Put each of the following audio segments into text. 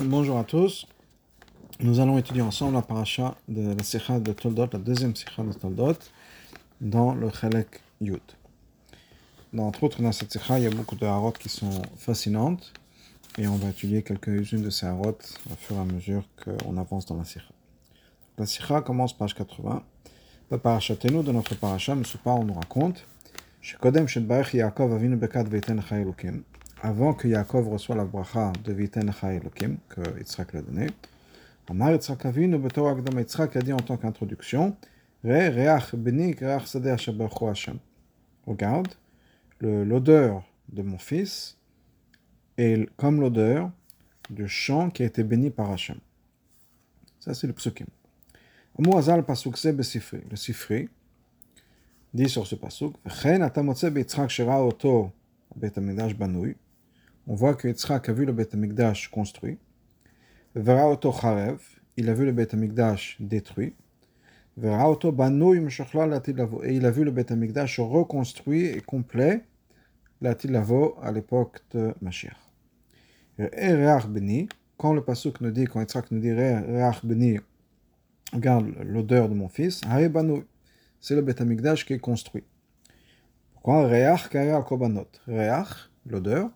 Bonjour à tous. Nous allons étudier ensemble la paracha de la Sikha de Toldot, la deuxième Sikha de Toldot, dans le Chalek Yud. Entre autres, dans cette Sikha, il y a beaucoup de harotes qui sont fascinantes et on va étudier quelques-unes de ces harotes au fur et à mesure qu'on avance dans la Sikha. La Sikha commence page 80. La paracha Tenu de notre paracha, M. on nous raconte avant que Yaakov reçoive la bracha de Viten Elokim, que Yitzhak l'a donné, Amar Yitzhak Avinu Betor Agdam Yitzhak a dit en tant qu'introduction, Re Reach Beni Reach Sadeh Hashem. Regarde, l'odeur de mon fils est comme l'odeur du champ qui a été béni par Hashem. Ça, c'est le psukim. Amu Azal Pasuk Se Besifri. Le Sifri dit sur ce pasuk, Chen Atamotse Yitzhak Shera Oto Bet Amidash Banui on voit que Yitzhak a vu le Beth Amikdash construit. Veraoto Charev, il a vu le Beth Amikdash détruit. Veraoto Banouy et il a vu le Beth Amikdash reconstruit et complet, Lavo à l'époque de Mashiach. Reach Beni, quand le Pasuk nous dit, quand Yitzhak nous dit Reach Beni, regarde l'odeur de mon fils, c'est le Beth Amikdash qui est construit. Pourquoi Reach Kaya Kobanot? Reach, l'odeur,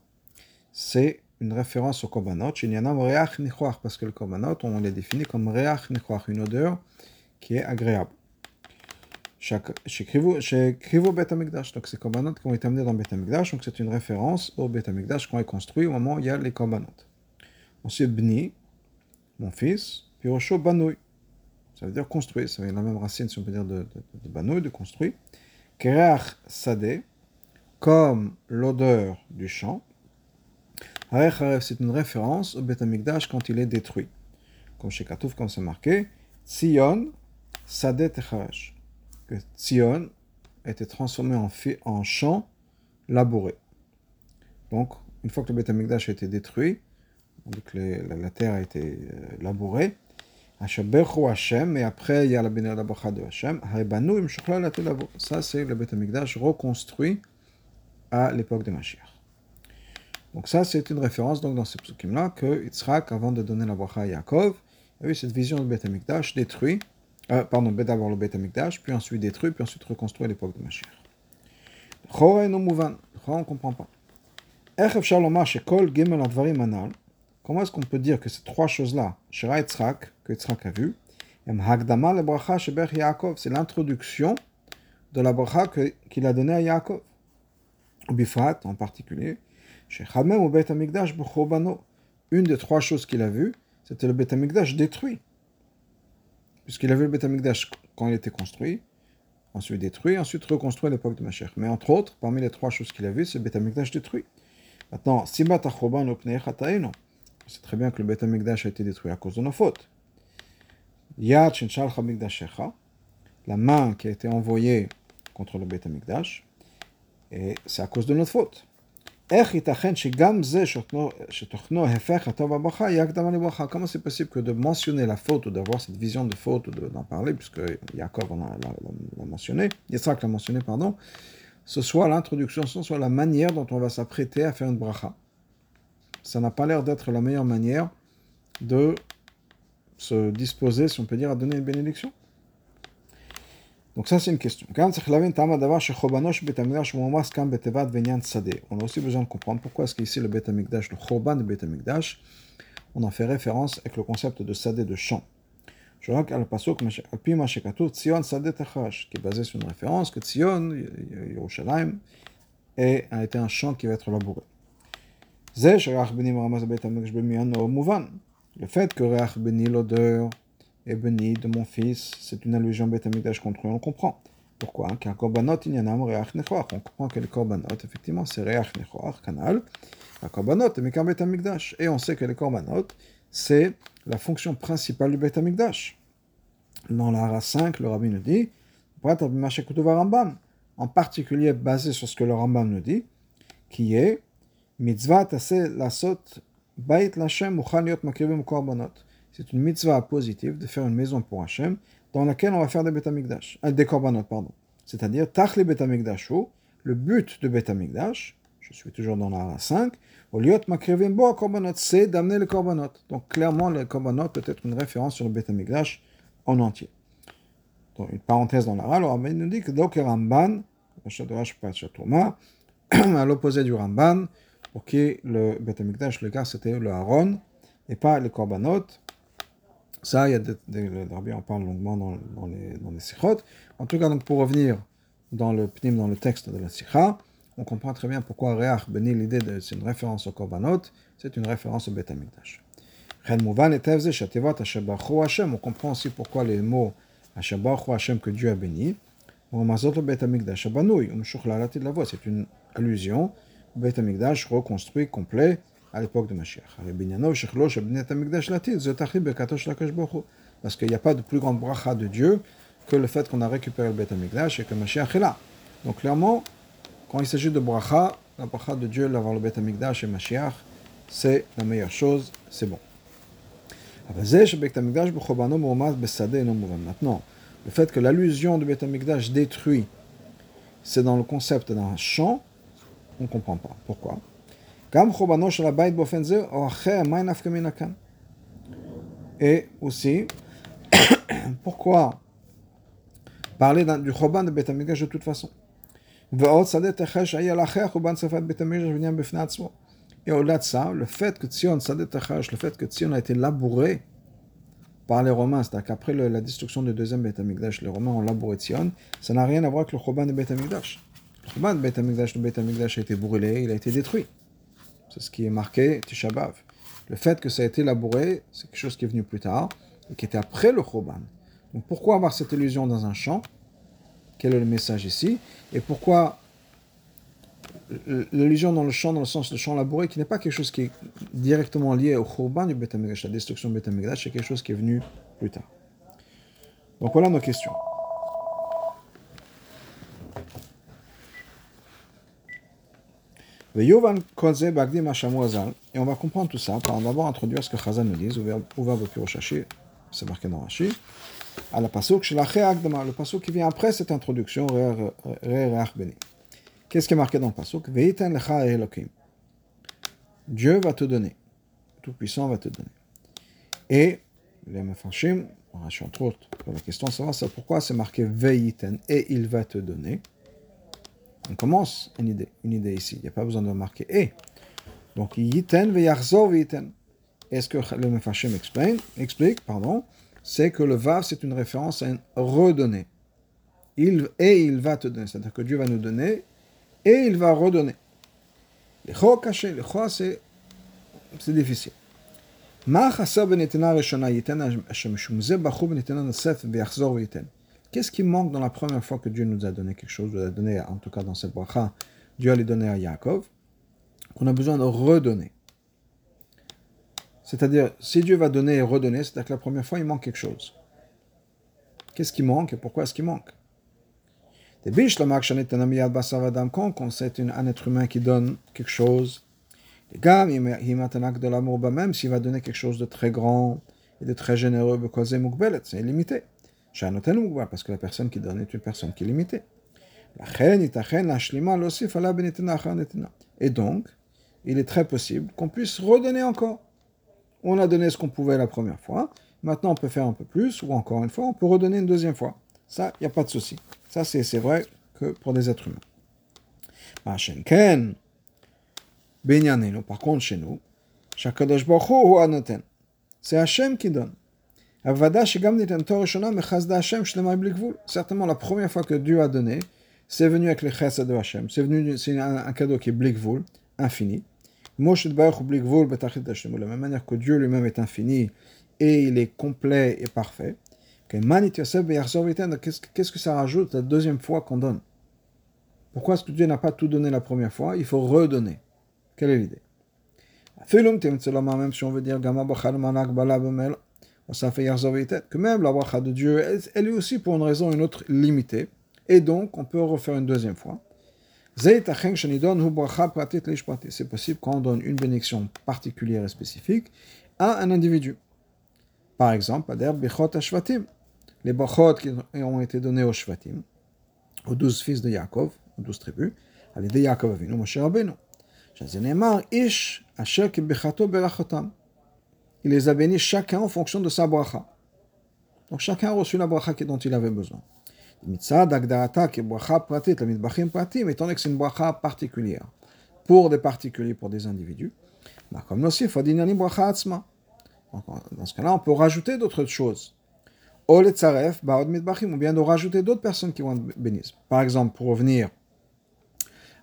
c'est une référence au korbanot, parce que le korbanot, on les définit comme reach nichoach, une odeur qui est agréable. Chez Krivo Bet donc ces korbanot qui ont été amenés dans Bet Amikdash, donc c'est une référence au Bet Amikdash qu'on a construit au moment où il y a les korbanot. Ensuite, Bni, mon fils, puis Osho Banoui, ça veut dire construit, ça veut dire la même racine, si on peut dire, de, de, de de construit. Kereach Sade, comme l'odeur du champ, c'est une référence au Beth quand il est détruit. Comme chez Katouf, comme c'est marqué, Tzion Sadet Echaresh. Que Tzion été transformé en, en champ labouré. Donc, une fois que le Beth a été détruit, que la, terre a été euh, labourée, Hashem, et après il y a la bénédiction de Hashem, ça c'est le Beth reconstruit à l'époque de Mashiach. Donc ça, c'est une référence donc, dans ce psukim-là que Yitzhak, avant de donner la bracha à Yaakov, a eu cette vision de Beth Amikdash détruit, euh, pardon, d'abord le Beth Amikdash, puis ensuite détruit, puis ensuite reconstruit à l'époque de Mashiach. on ne comprend pas. Comment est-ce qu'on peut dire que ces trois choses-là, Shira Yitzhak, que Yitzhak a vu, c'est l'introduction de la bracha qu'il a donnée à Yaakov. Bifrat, en particulier, une des trois choses qu'il a vues, c'était le Beth Amikdash détruit. Puisqu'il a vu le Beth Amikdash quand il était construit, ensuite détruit, ensuite reconstruit à l'époque de Mashiach. Mais entre autres, parmi les trois choses qu'il a vues, c'est le Beth Amikdash détruit. Maintenant, Sibat c'est très bien que le Beth Amikdash a été détruit à cause de nos fautes. Yad la main qui a été envoyée contre le Beth Amikdash, et c'est à cause de notre faute. Comment c'est possible que de mentionner la faute ou d'avoir cette vision de faute ou d'en parler, puisque Jacob l'a mentionné, Yitzhak l'a mentionné, pardon, ce soit l'introduction, ce soit la manière dont on va s'apprêter à faire une bracha. Ça n'a pas l'air d'être la meilleure manière de se disposer, si on peut dire, à donner une bénédiction. Donc ça c'est une question. On a aussi besoin de comprendre pourquoi est-ce qu'ici le Bet le Choban de Bet on en fait référence avec le concept de Sadeh de champ. Je vois qu'à le pasuk Tzion Sadeh Techash, qui est basé sur une référence que Tzion, Yerushalayim, a été un champ qui va être labouré. Le fait que Reach Beni l'odeur et béni de mon fils, c'est une allusion bête Amikdash contre on comprend. Pourquoi Car korbanot inyanam reach nechoach. On comprend que les korbanot, effectivement, c'est reach nechoach, canal. La korbanot est mikar bête Amikdash. Et on sait que les korbanot, c'est la fonction principale du bête Amikdash. Dans la 5, le rabbi nous dit, en particulier basé sur ce que le Rambam nous dit, qui est mitzvah tase lasot bait lachem uchan yot makrivim korbanot c'est une mitzvah positive de faire une maison pour Hachem dans laquelle on va faire des betamikdash, euh, des pardon. C'est-à-dire, tachli betamikdashu, le but de betamikdash, je suis toujours dans la 5, au lieu de bo korbanot, c'est d'amener le korbanot. Donc clairement, le korbanot peut être une référence sur le Beth Amikdash en entier. Donc une parenthèse dans la le Ramban nous dit que donc le Ramban, à l'opposé du Ramban, pour qui le Beth Amikdash, le gars, c'était le Aaron, et pas les korbanot. Ça, il y a des, des, on parle longuement dans, les, dans les sikhot. En tout cas, donc, pour revenir dans le pnim, dans le texte de la sikha, on comprend très bien pourquoi Reach bénit l'idée de c'est une référence au korbanot, c'est une référence au Beth Amikdash. On comprend aussi pourquoi les mots Hashem que Dieu a béni. C'est une allusion au Amikdash reconstruit, complet, à l'époque de Mashiach. Parce qu'il n'y a pas de plus grande bracha de Dieu que le fait qu'on a récupéré le Beth Amikdash et que Mashiach est là. Donc clairement, quand il s'agit de bracha, la bracha de Dieu, d'avoir le Beth Amikdash et Mashiach, c'est la meilleure chose, c'est bon. Maintenant, le fait que l'allusion du Beth Amikdash détruit, c'est dans le concept d'un champ, on ne comprend pas. Pourquoi et aussi, pourquoi parler du Choban de Beth Amikdash de toute façon? Et au-delà de ça, le fait que Tzion, le fait que a été labouré par les Romains, c'est-à-dire qu'après la destruction du deuxième Beth Amikdash, les Romains ont labouré Tzion, ça n'a rien à voir avec le Choban de Beth Amikdash. Le Choban de Beth Amikdash, le Beth Amikdash a été brûlé, il a été détruit. C'est ce qui est marqué Tisha B'Av. Le fait que ça a été labouré, c'est quelque chose qui est venu plus tard et qui était après le Choban. Donc pourquoi avoir cette illusion dans un champ? Quel est le message ici? Et pourquoi l'illusion dans le champ, dans le sens de champ labouré, qui n'est pas quelque chose qui est directement lié au Choban du Beth la destruction du Beth c'est quelque chose qui est venu plus tard. Donc voilà nos questions. Et on va comprendre tout ça par d'abord introduire ce que Chazan nous dit, ouvert chercher, c'est marqué dans Rashi, à la pasuk, le pasuk qui vient après cette introduction, Qu'est-ce qui est marqué dans le pasuk Dieu va te donner, Tout-Puissant va te donner. Et les Mefanshim, entre autres, la question savoir pourquoi c'est marqué Veiten et il va te donner. On commence une idée, une idée ici. Il n'y a pas besoin de marquer et. Donc, yiten veyarzor veiten. Est-ce que le Mefashim explique, explique pardon, c'est que le vav, c'est une référence à un redonner. Il, et il va te donner. C'est-à-dire que Dieu va nous donner et il va redonner. Les choix cachés, les choix, c'est, c'est difficile. Qu'est-ce qui manque dans la première fois que Dieu nous a donné quelque chose, nous a donné, en tout cas dans cette bracha, Dieu a donné à Yaakov, qu'on a besoin de redonner. C'est-à-dire, si Dieu va donner et redonner, c'est-à-dire que la première fois, il manque quelque chose. Qu'est-ce qui manque et pourquoi est-ce qu'il manque? Quand c'est un être humain qui donne quelque chose, même s'il va donner quelque chose de très grand et de très généreux, c'est limité parce que la personne qui donne est une personne qui est limitée. Et donc, il est très possible qu'on puisse redonner encore. On a donné ce qu'on pouvait la première fois, maintenant on peut faire un peu plus, ou encore une fois, on peut redonner une deuxième fois. Ça, il n'y a pas de souci. Ça, c'est vrai que pour des êtres humains. Par contre, chez nous, c'est Hachem qui donne. Certainement, la première fois que Dieu a donné, c'est venu avec les chesed de Hachem. C'est venu, c'est un, cadeau qui est blikvul, infini. De la même manière que Dieu lui-même est infini et il est complet et parfait. Qu'est-ce que ça rajoute la deuxième fois qu'on donne? Pourquoi est-ce que Dieu n'a pas tout donné la première fois? Il faut redonner. Quelle est l'idée? Même si on veut dire que même la bracha de Dieu, elle, est aussi pour une raison une autre limitée, et donc on peut refaire une deuxième fois. C'est possible quand on donne une bénédiction particulière et spécifique à un individu. Par exemple, les brachot qui ont été donnés aux Shvatim, aux douze fils de Yaakov, aux douze tribus, à l'idée Yaakov Avinu, Moshe Rabbeinu. Ish Il les a bénis chacun en fonction de sa bracha. Donc chacun a reçu la bracha dont il avait besoin. Mitzad Agdarata qui bracha pratit, la mitbachim pratim, étant donné que c'est une bracha particulière pour des particuliers, pour des individus. Bah, comme aussi, fadinani bracha atzma. Dans ce cas-là, on peut rajouter d'autres choses. Ou bien de rajouter d'autres personnes qui vont être bénies. Par exemple, pour revenir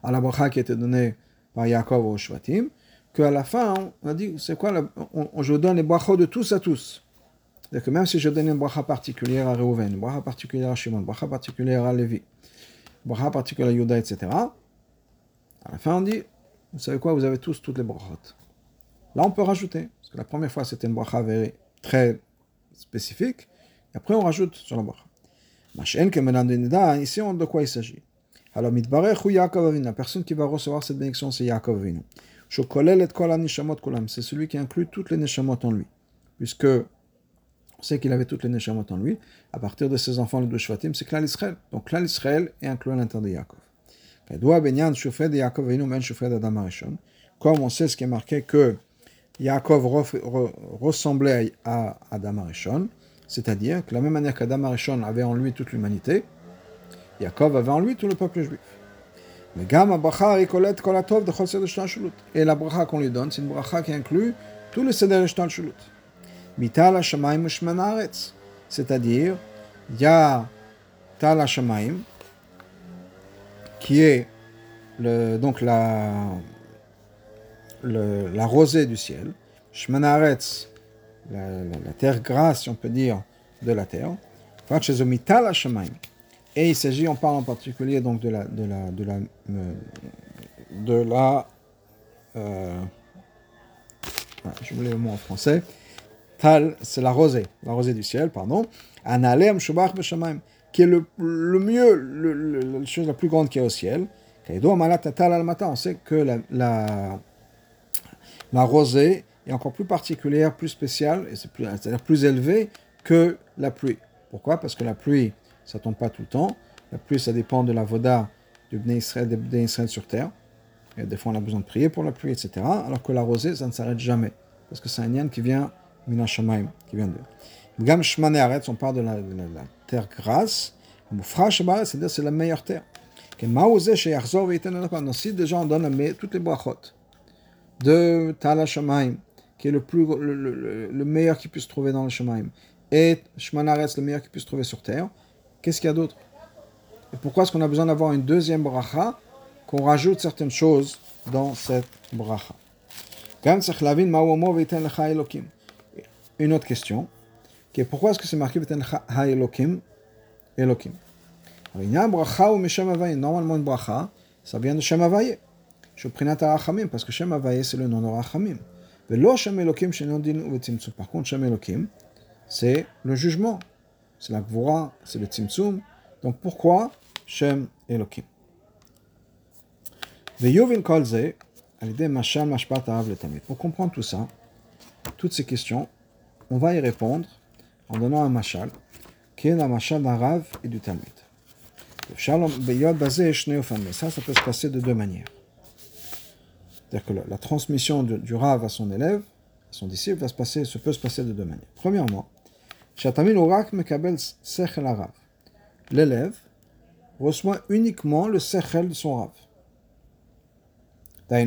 à la bracha qui a été donnée par Yaakov au Shvatim, qu'à la fin, on a dit, c'est quoi, on, je donne les brachos de tous à tous. C'est-à-dire que même si je donne une bracha particulière à Reuven, une bracha particulière à Shimon, une bracha particulière à Lévi, une bracha particulière à Yuda, etc., à la fin on dit, vous savez quoi, vous avez tous toutes les brachot. Là on peut rajouter, parce que la première fois c'était une bracha très spécifique, et après on rajoute sur la bracha. Ici, on de quoi il s'agit? Alors, la personne qui va recevoir cette bénédiction, c'est Yaakov Avinu. C'est celui qui inclut toutes les neshamot en lui. Puisque on sait qu'il avait toutes les neshamot en lui. À partir de ses enfants, les deux Shvatim, c'est Klal Israël. Donc Klal Israël est inclus à l'intérieur de Yaakov. Comme on sait ce qui est marqué que Yaakov ressemblait à Adam Arishon, c'est-à-dire que la même manière qu'Adam Arishon avait en lui toute l'humanité, Yaakov avait en lui tout le peuple juif. Mais Et la bracha qu'on lui donne, c'est une bracha qui inclut tout le seder shulut. Mital hashamaim ushmanaretz. C'est-à-dire, il y a Tal hashamaim, qui est donc la, rosée du ciel. Shmanaretz, la, terre grasse, si on peut dire, de la terre. Et il s'agit, on parle en particulier donc de la, de la, de la, euh, euh, je voulais le mot en français. Tal, c'est la rosée, la rosée du ciel, pardon. Analem shubach b'shamayim, qui est le, le mieux, le, la chose la plus grande qui est au ciel. On sait que la, la, la rosée est encore plus particulière, plus spéciale, et c'est-à-dire plus élevée que la pluie. Pourquoi? Parce que la pluie, ça tombe pas tout le temps. La pluie, ça dépend de la voda du Bnei Israël, des Bnei Israël sur terre. Et des fois, on a besoin de prier pour la pluie, etc. Alors que la rosée, ça ne s'arrête jamais. Parce que c'est un yan qui vient, Mina Shamaim, qui vient de. Gam Shmane on parle de la, de la, terre grasse. c'est-à-dire c'est la meilleure terre. Si déjà on donne toutes les brachot de Tala Shamaim, qui est le, plus, le, le, meilleur qui puisse trouver dans le Shemaim, et Shmanaretz, le meilleur qui puisse trouver sur terre, qu'est-ce qu'il y a d'autre? Et pourquoi est-ce qu'on a besoin d'avoir une deuxième bracha, qu'on rajoute certaines choses dans cette bracha? Une autre question, pourquoi est-ce que c'est marqué Elokim? Elokim Normalement, une bracha, ça vient de Shem Havaye. Parce que Shem Havaye, c'est le nom de Rachamim. Par contre, Shem Elokim, c'est le jugement. C'est la Gvura, c'est le Tzimtzum. Donc pourquoi Shem Elokim? Pour comprendre tout ça, toutes ces questions, on va y répondre en donnant un mashal, qui est la mashal d'un Rav et du Talmud. Ça, ça peut se passer de deux manières. C'est-à-dire que la, transmission du, Rav à son élève, à son disciple, va se passer, se peut se passer de deux manières. Premièrement, l'élève reçoit uniquement le sechel de son Rav.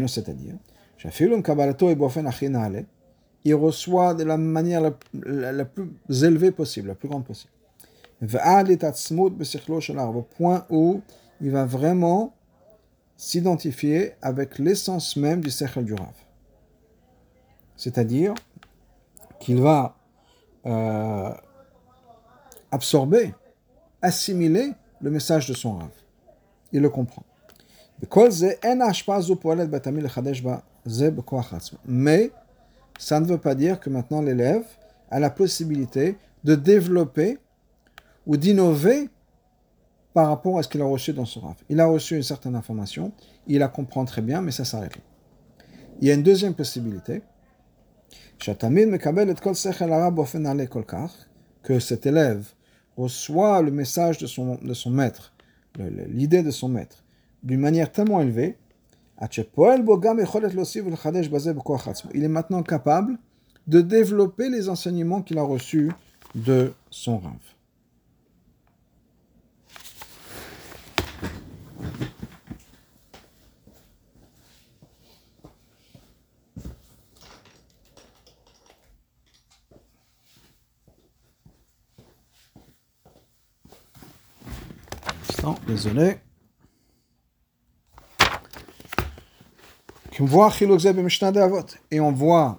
C'est-à-dire, il reçoit de la manière la, la, plus élevée possible, la plus grande possible. Au point où il va vraiment s'identifier avec l'essence même du Sechel du Rav. C'est-à-dire qu'il va euh, absorber, assimiler le message de son Rav. Il le comprend. Mais ça ne veut pas dire que maintenant l'élève a la possibilité de développer ou d'innover par rapport à ce qu'il a reçu dans son raf. Il a reçu une certaine information, il la comprend très bien, mais ça s'arrête là. Il y a une deuxième possibilité, que cet élève reçoit le message de son, maître, l'idée de son maître, d'une manière tellement élevée, Il est maintenant capable de développer les enseignements qu'il a reçus de son Rav. désolé. Et on voit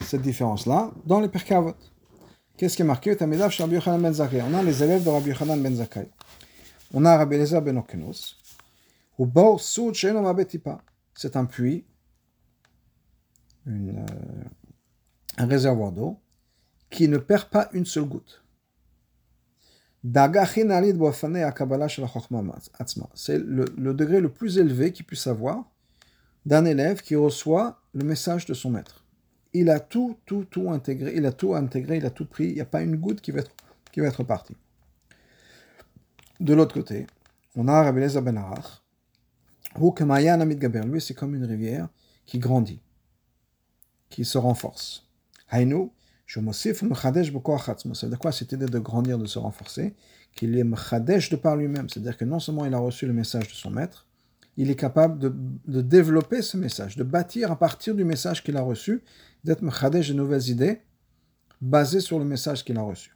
cette différence-là dans les Perkavot. Qu'est-ce qui est marqué ben On a les élèves de Rabbi Yochanan ben Zakai. On a Rabbi Eliezer ben Okenos. C'est un puits, une, euh, un réservoir d'eau, qui ne perd pas une seule goutte. C'est le, degré le plus élevé qu'il puisse avoir d'un élève qui reçoit le message de son maître. Il a tout, tout, tout intégré, il a tout intégré, il a tout pris, il n'y a pas une goutte qui va être, qui va être partie. De l'autre côté, on a Rabbi ben Arach, lui c'est comme une rivière qui grandit, qui se renforce. Veut dire quoi? Cette idée de grandir, de se renforcer Qu'il est mechadesh de par lui-même. C'est-à-dire que non seulement il a reçu le message de son maître, il est capable de, développer ce message, de bâtir à partir du message qu'il a reçu, d'être mechadesh de nouvelles idées basées sur le message qu'il a reçu.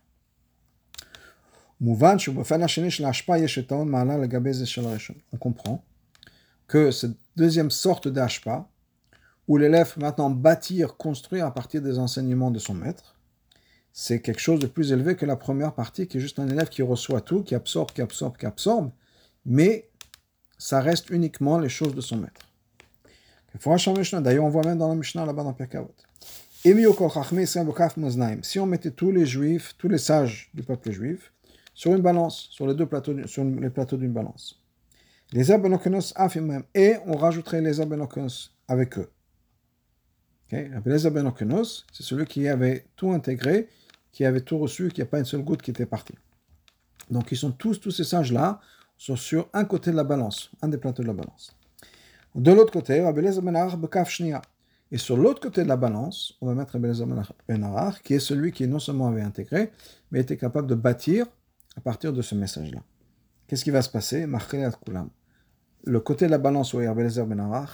On comprend que cette deuxième sorte d'ashpa, où l'élève maintenant bâtir, construire à partir des enseignements de son maître, c'est quelque chose de plus élevé que la première partie, qui est juste un élève qui reçoit tout, qui absorbe, qui absorbe, qui absorbe, mais ça reste uniquement les choses de son maître. D'ailleurs, on voit même dans la Mishnah là-bas dans Perkavot. Si on mettait tous les juifs, tous les sages du peuple juif, sur une balance, sur les deux plateaux, sur les plateaux d'une balance, les abenokenos et on rajouterait les abenokenos avec eux. Okay? Abenokenos, c'est celui qui avait tout intégré, qui avait tout reçu, qui n'y a pas une seule goutte qui était partie. Donc ils sont tous, tous ces sages-là, sont sur un côté de la balance, un des plateaux de la balance. De l'autre côté, ben Et sur l'autre côté de la balance, on va mettre Rabbi Ben qui est celui qui non seulement avait intégré, mais était capable de bâtir à partir de ce message-là. Qu'est-ce qui va se passer? Le côté de la balance où Rabbi Ben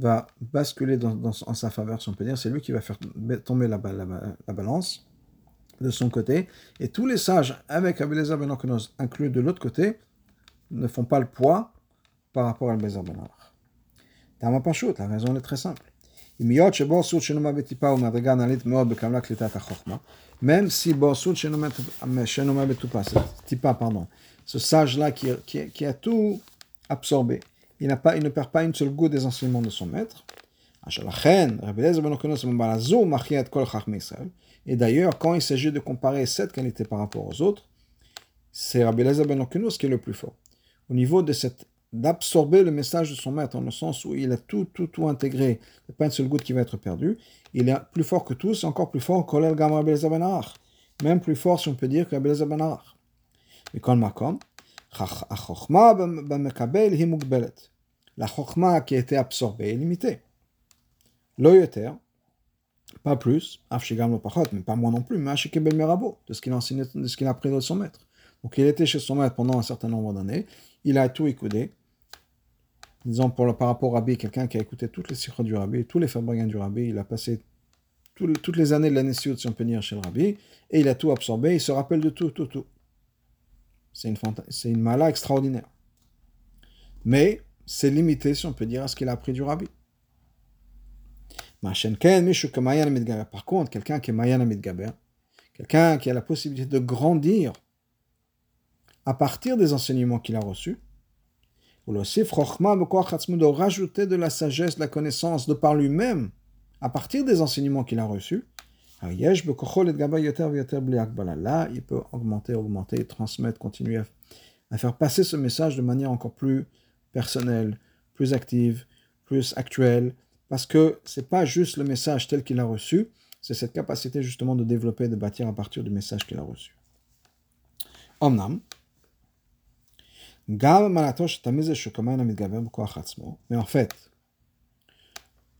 va basculer en sa faveur, si on peut dire. C'est lui qui va faire tomber la, la, balance de son côté. Et tous les sages, avec Rabbi Ben inclus de l'autre côté, ne font pas le poids par rapport à Bezer Ben Arach. La raison est très simple. Même si pardon, ce sage-là qui, a tout absorbé, il, ne perd pas une seule goutte des enseignements de son maître. Et d'ailleurs, quand il s'agit de comparer cette qualité par rapport aux autres, c'est Rabbi Elazar ben qui est le plus fort au niveau de cette d'absorber le message de son maître, dans le sens où il a tout, tout, tout intégré, il n'y a pas une seule goutte qui va être perdue, il est plus fort que tous, encore plus fort que le Gamma même plus fort si on peut dire que Abel Zabanarach. Mais quand Makom, la chokma qui a été absorbée est limitée. L'oyoter, pas plus, mais pas moins non plus, mais de ce qu'il a de ce qu'il a appris de son maître. Donc il était chez son maître pendant un certain nombre d'années, il a tout écouté. Disons pour, par rapport au rabbi, quelqu'un qui a écouté toutes les sikhs du rabbi, tous les fabricants du rabbi, il a passé toutes les années de l'année si on peut dire, chez le rabbi, et il a tout absorbé, il se rappelle de tout, tout, tout. C'est une, c'est une mala extraordinaire. Mais c'est limité, si on peut dire, à ce qu'il a appris du rabbi. Par contre, quelqu'un qui est Mayan Gaber, quelqu'un qui a la possibilité de grandir à partir des enseignements qu'il a reçus, ou de rajouter de la sagesse, de la connaissance de par lui-même, à partir des enseignements qu'il a reçus, là, il peut augmenter, augmenter, transmettre, continuer à, faire passer ce message de manière encore plus personnelle, plus active, plus actuelle, parce que c'est pas juste le message tel qu'il a reçu, c'est cette capacité justement de développer, de bâtir à partir du message qu'il a reçu. Omnam, mais en fait,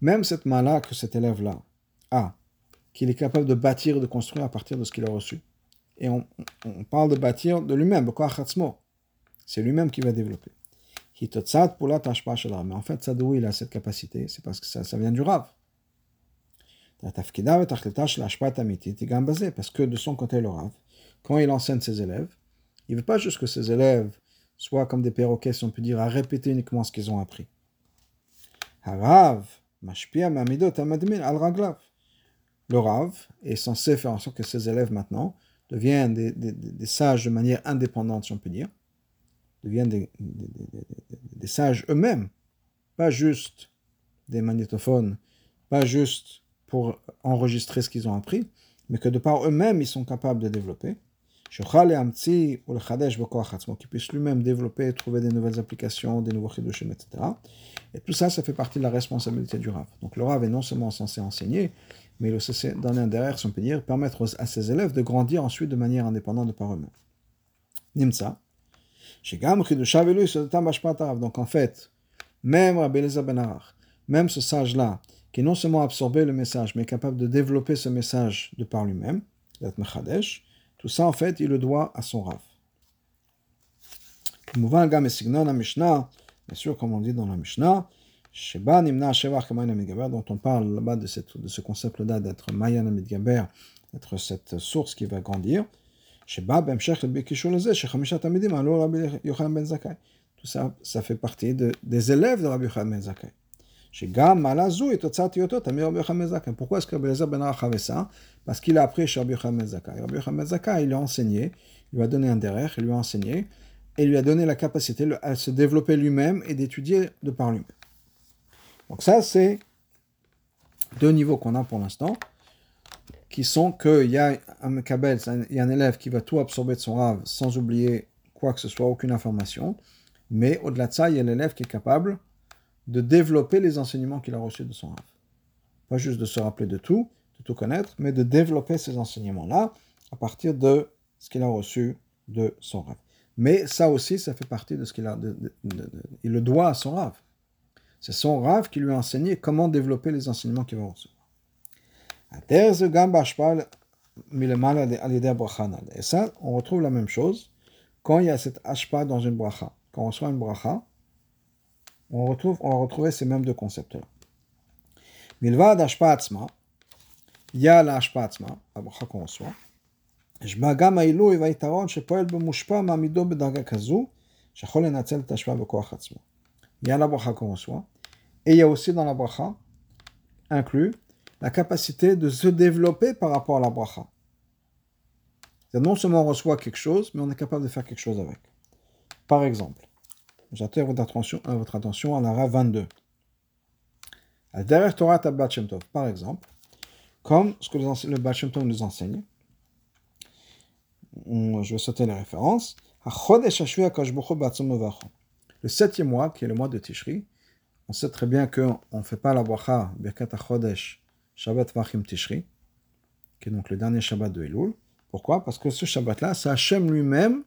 même cette main-là que cet élève-là a, qu'il est capable de bâtir et de construire à partir de ce qu'il a reçu. Et on, parle de bâtir de lui-même, c'est lui-même qui va développer. Mais en fait, ça d'où il a cette capacité, c'est parce que ça, vient du Rav. Parce que de son côté, le Rav, quand il enseigne ses élèves, il ne veut pas juste que ses élèves soient comme des perroquets, si on peut dire, à répéter uniquement ce qu'ils ont appris. Le Rav est censé faire en sorte que ses élèves maintenant deviennent des, sages de manière indépendante, si on peut dire, deviennent des, sages eux-mêmes, pas juste des magnétophones, pas juste pour enregistrer ce qu'ils ont appris, mais que de par eux-mêmes, ils sont capables de développer. Qui puisse lui-même développer, trouver des nouvelles applications, des nouveaux chidushim, etc. Et tout ça, ça fait partie de la responsabilité du Rav. Donc le Rav est non seulement censé enseigner, mais il est aussi donner un derrière, si on peut dire, permettre à ses élèves de grandir ensuite de manière indépendante de par eux-mêmes. Nimsa. Donc en fait, même Rabbi Ben même ce sage-là, qui non seulement absorbé le message, mais capable de développer ce message de par lui-même, tout ça, en fait, il le doit à son Rav. Bien sûr, comme on dit dans la Mishnah, dont on parle là-bas de, de ce concept-là d'être Mayan Amidgaber, d'être cette source qui va grandir. Tout ça, ça fait partie de, des élèves de Rabbi Yochanan Ben Zakkai. Pourquoi est-ce que Rabbi Elazar Ben avait ça Parce qu'il a appris Rabbi Yochanan Ben. Rabbi il a enseigné, il lui a donné un derrière, il lui a enseigné, et lui a donné la capacité à se développer lui-même et d'étudier de par lui-même. Donc ça, c'est deux niveaux qu'on a pour l'instant, qui sont qu'il y a un il y a un élève qui va tout absorber de son rave sans oublier quoi que ce soit, aucune information, mais au-delà de ça, il y a l'élève qui est capable de développer les enseignements qu'il a reçus de son rave. Pas juste de se rappeler de tout, de tout connaître, mais de développer ces enseignements-là à partir de ce qu'il a reçu de son rave. Mais ça aussi, ça fait partie de ce qu'il a. il le doit à son rave. C'est son rave qui lui a enseigné comment développer les enseignements qu'il va recevoir. Et ça, on retrouve la même chose quand il y a cette ashpa dans une bracha. Quand on reçoit une bracha, on, retrouve, on va retrouver ces mêmes deux concepts-là. Milvad ashpa atzma, il y a la ashpa atzma, la bracha qu'on reçoit. יש גם העילוי והיתרון שפועל במושפע מעמידו בדרגה כזו, שיכול לנצל את ההשפעה בכוח עצמו. Il y a la bracha qu'on reçoit, et il y a aussi dans la bracha, inclus, la capacité de se développer par rapport à la bracha. Non seulement on reçoit quelque chose, mais on est capable de faire quelque chose avec. Par exemple, j'attire votre attention, à votre attention à la RA 22. Derrière Torah par exemple, comme ce que le Bat nous enseigne, je vais sauter les références. Le septième mois, qui est le mois de Tishri, on sait très bien qu'on ne fait pas la bracha Birkat HaChodesh Shabbat Vachim Tishri, qui est donc le dernier Shabbat de Elul. Pourquoi? Parce que ce Shabbat-là, c'est Hachem lui-même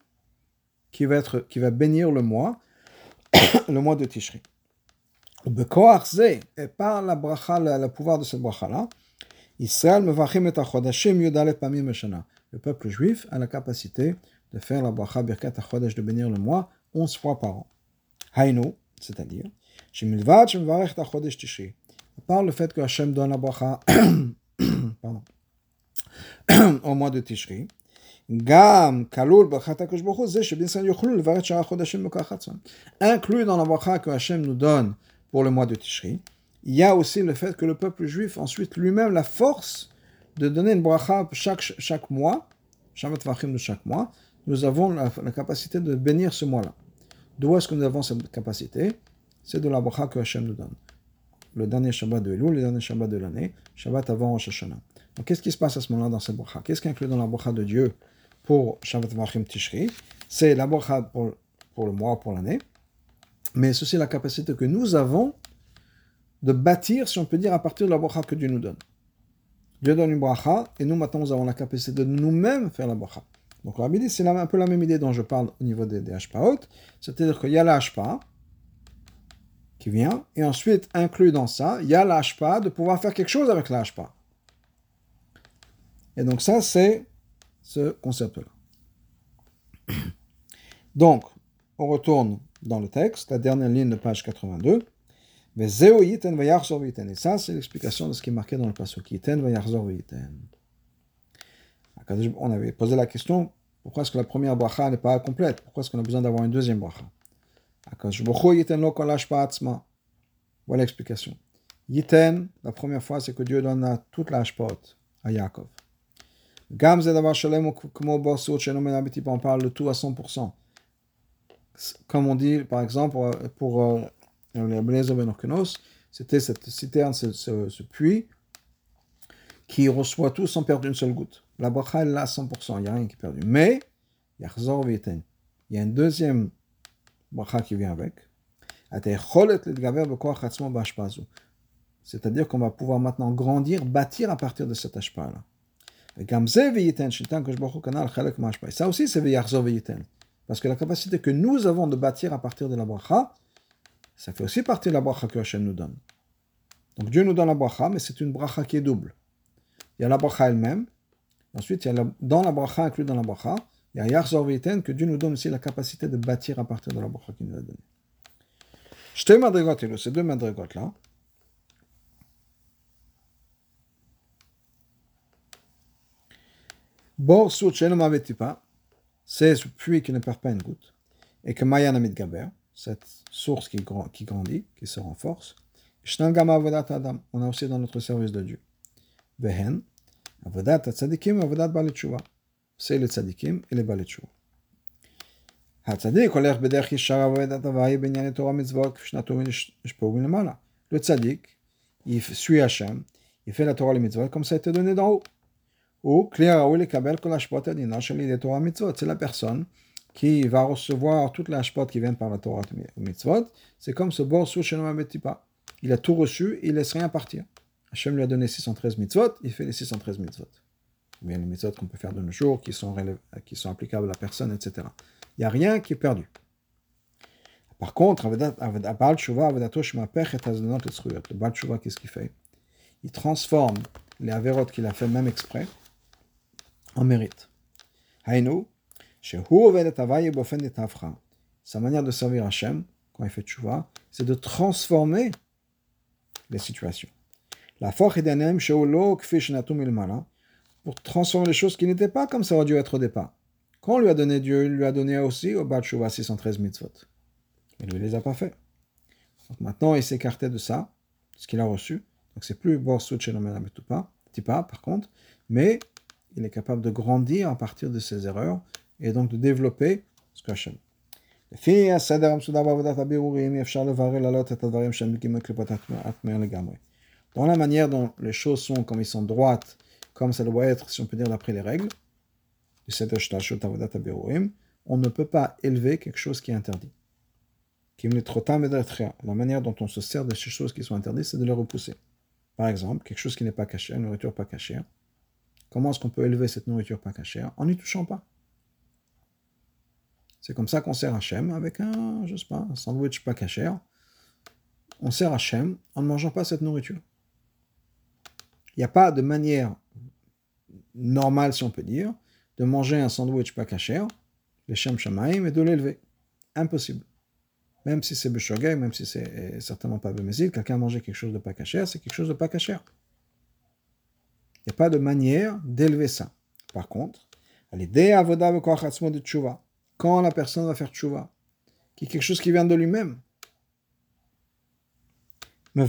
qui va, être, qui va bénir le mois, le mois de Tishri. Et par la bracha, le pouvoir de cette bracha-là, Israël mevachim et achodashim yudalet pamim meshana le peuple juif a la capacité de faire la bracha birkat chodesh de bénir le mois 11 fois par an. Hainu, c'est-à-dire, shemilvad shemvarech chodesh tishri par le fait que Hachem donne la bracha au mois de Tishri. Inclus dans la bracha que Hachem nous donne pour le mois de Tishri, il y a aussi le fait que le peuple juif ensuite lui-même la force de donner une bracha chaque, chaque mois, de chaque mois, nous avons la, capacité de bénir ce mois-là. D'où est-ce que nous avons cette capacité? C'est de la bracha que Hachem nous donne. Le dernier Shabbat de Elul, le dernier Shabbat de l'année, Shabbat avant Rosh. Donc qu'est-ce qui se passe à ce moment-là dans cette bracha? Qu'est-ce qui est inclus dans la bracha de Dieu pour Shabbat Vachim Tishri? C'est la bracha pour, le mois, pour l'année, mais c'est aussi la capacité que nous avons de bâtir, si on peut dire, à partir de la bracha que Dieu nous donne. Dieu donne une bracha, et nous maintenant nous avons la capacité de nous-mêmes faire la bracha. Donc la c'est un peu la même idée dont je parle au niveau des, des c'est-à-dire qu'il y a la vient, et ensuite, inclus dans ça, il y a l'ashpa de pouvoir faire quelque chose avec l'ashpa. Et donc ça, c'est ce concept-là. Donc, on retourne dans le texte, la dernière ligne de page 82. Et ça, c'est l'explication de ce qui est marqué dans le passage. On avait posé la question, pourquoi est-ce que la première bracha n'est pas complète? Pourquoi est-ce qu'on a besoin d'avoir une deuxième bracha? Voilà l'explication. La première fois, c'est que Dieu donne toute la à Yaakov. On parle de tout à 100%. Comme on dit, par exemple, pour euh, les Blazer c'était cette citerne, ce, puits, qui reçoit tout sans perdre une seule goutte. La bracha, elle l'a à 100%, il n'y a rien qui est perdu. Mais, il y a une deuxième bracha qui vient avec. C'est-à-dire qu'on va pouvoir maintenant grandir, bâtir à partir de cet ashpa-là. Ça aussi, c'est Parce que la capacité que nous avons de bâtir à partir de la bracha, ça fait aussi partie de la bracha que Hachem nous donne. Donc Dieu nous donne la bracha, mais c'est une bracha qui est double. Il y a la bracha elle-même, ensuite il y a dans la bracha, inclus dans la bracha, il y a que Dieu nous donne aussi la capacité de bâtir à partir de la bracha qu'il nous a donnée. Ces deux madrigotes là, Bor pas, c'est ce puits qui ne perd pas une goutte, et que Maya Gaber, cette source qui, qui grandit, qui se renforce. On a aussi dans notre service de Dieu. Vehen, Avodat Tzadikim, Avodat Baletshuva c'est les tzadikim et les balais le tzaddik, il suit Hachem, il fait la Torah les mitzvot comme ça a été donné d'en haut. Ou, c'est la personne qui va recevoir toute la hashpot qui vient par la Torah et mitzvot. C'est comme ce bord sous pas. Il a tout reçu, il ne laisse rien partir. Hachem lui a donné 613 mitzvot, il fait les 613 mitzvot. Bien les mitzvot qu'on peut faire de nos jours, qui sont, qui sont applicables à la personne, etc. Il n'y a rien qui est perdu. Par contre, le Baal Shuvah, qu'est-ce qu'il fait? Il transforme les avérotes qu'il a fait même exprès en mérite. Sa manière de servir Hachem, quand il fait tchouva, c'est de transformer les situations. La force pour transformer les choses qui n'étaient pas comme ça aurait dû être au départ. Quand on lui a donné Dieu, il lui a donné aussi au Baal 613 mitzvot. Il ne les a pas fait. Maintenant, il écarté de ça, ce qu'il a reçu. Donc c'est plus Borsut pas, pas, par contre, mais il est capable de grandir à partir de ses erreurs et donc de développer ce que Hachem. Dans la manière dont les choses sont, comme sont droites, comme ça doit être, si on peut dire, d'après les règles, on ne peut pas élever quelque chose qui est interdit. La manière dont on se sert de ces choses qui sont interdites, c'est de les repousser. Par exemple, quelque chose qui n'est pas caché, une nourriture pas cachée, Comment est-ce qu'on peut élever cette nourriture pas cachée En n'y touchant pas? C'est comme ça qu'on sert Hachem avec un, je sais pas, sandwich pas caché. On sert Hachem en ne mangeant pas cette nourriture. Il n'y a pas de manière normale, si on peut dire, de manger un sandwich pas caché, les Shem Shamaim, et de l'élever. Impossible. Même si c'est Beshogeg, même si c'est certainement pas Bémézil, quelqu'un a mangé quelque chose de pas caché, c'est quelque chose de pas caché. Il n'y a pas de manière d'élever ça. Par contre, quand la personne va faire tchouva, qui est quelque chose qui vient de lui-même, il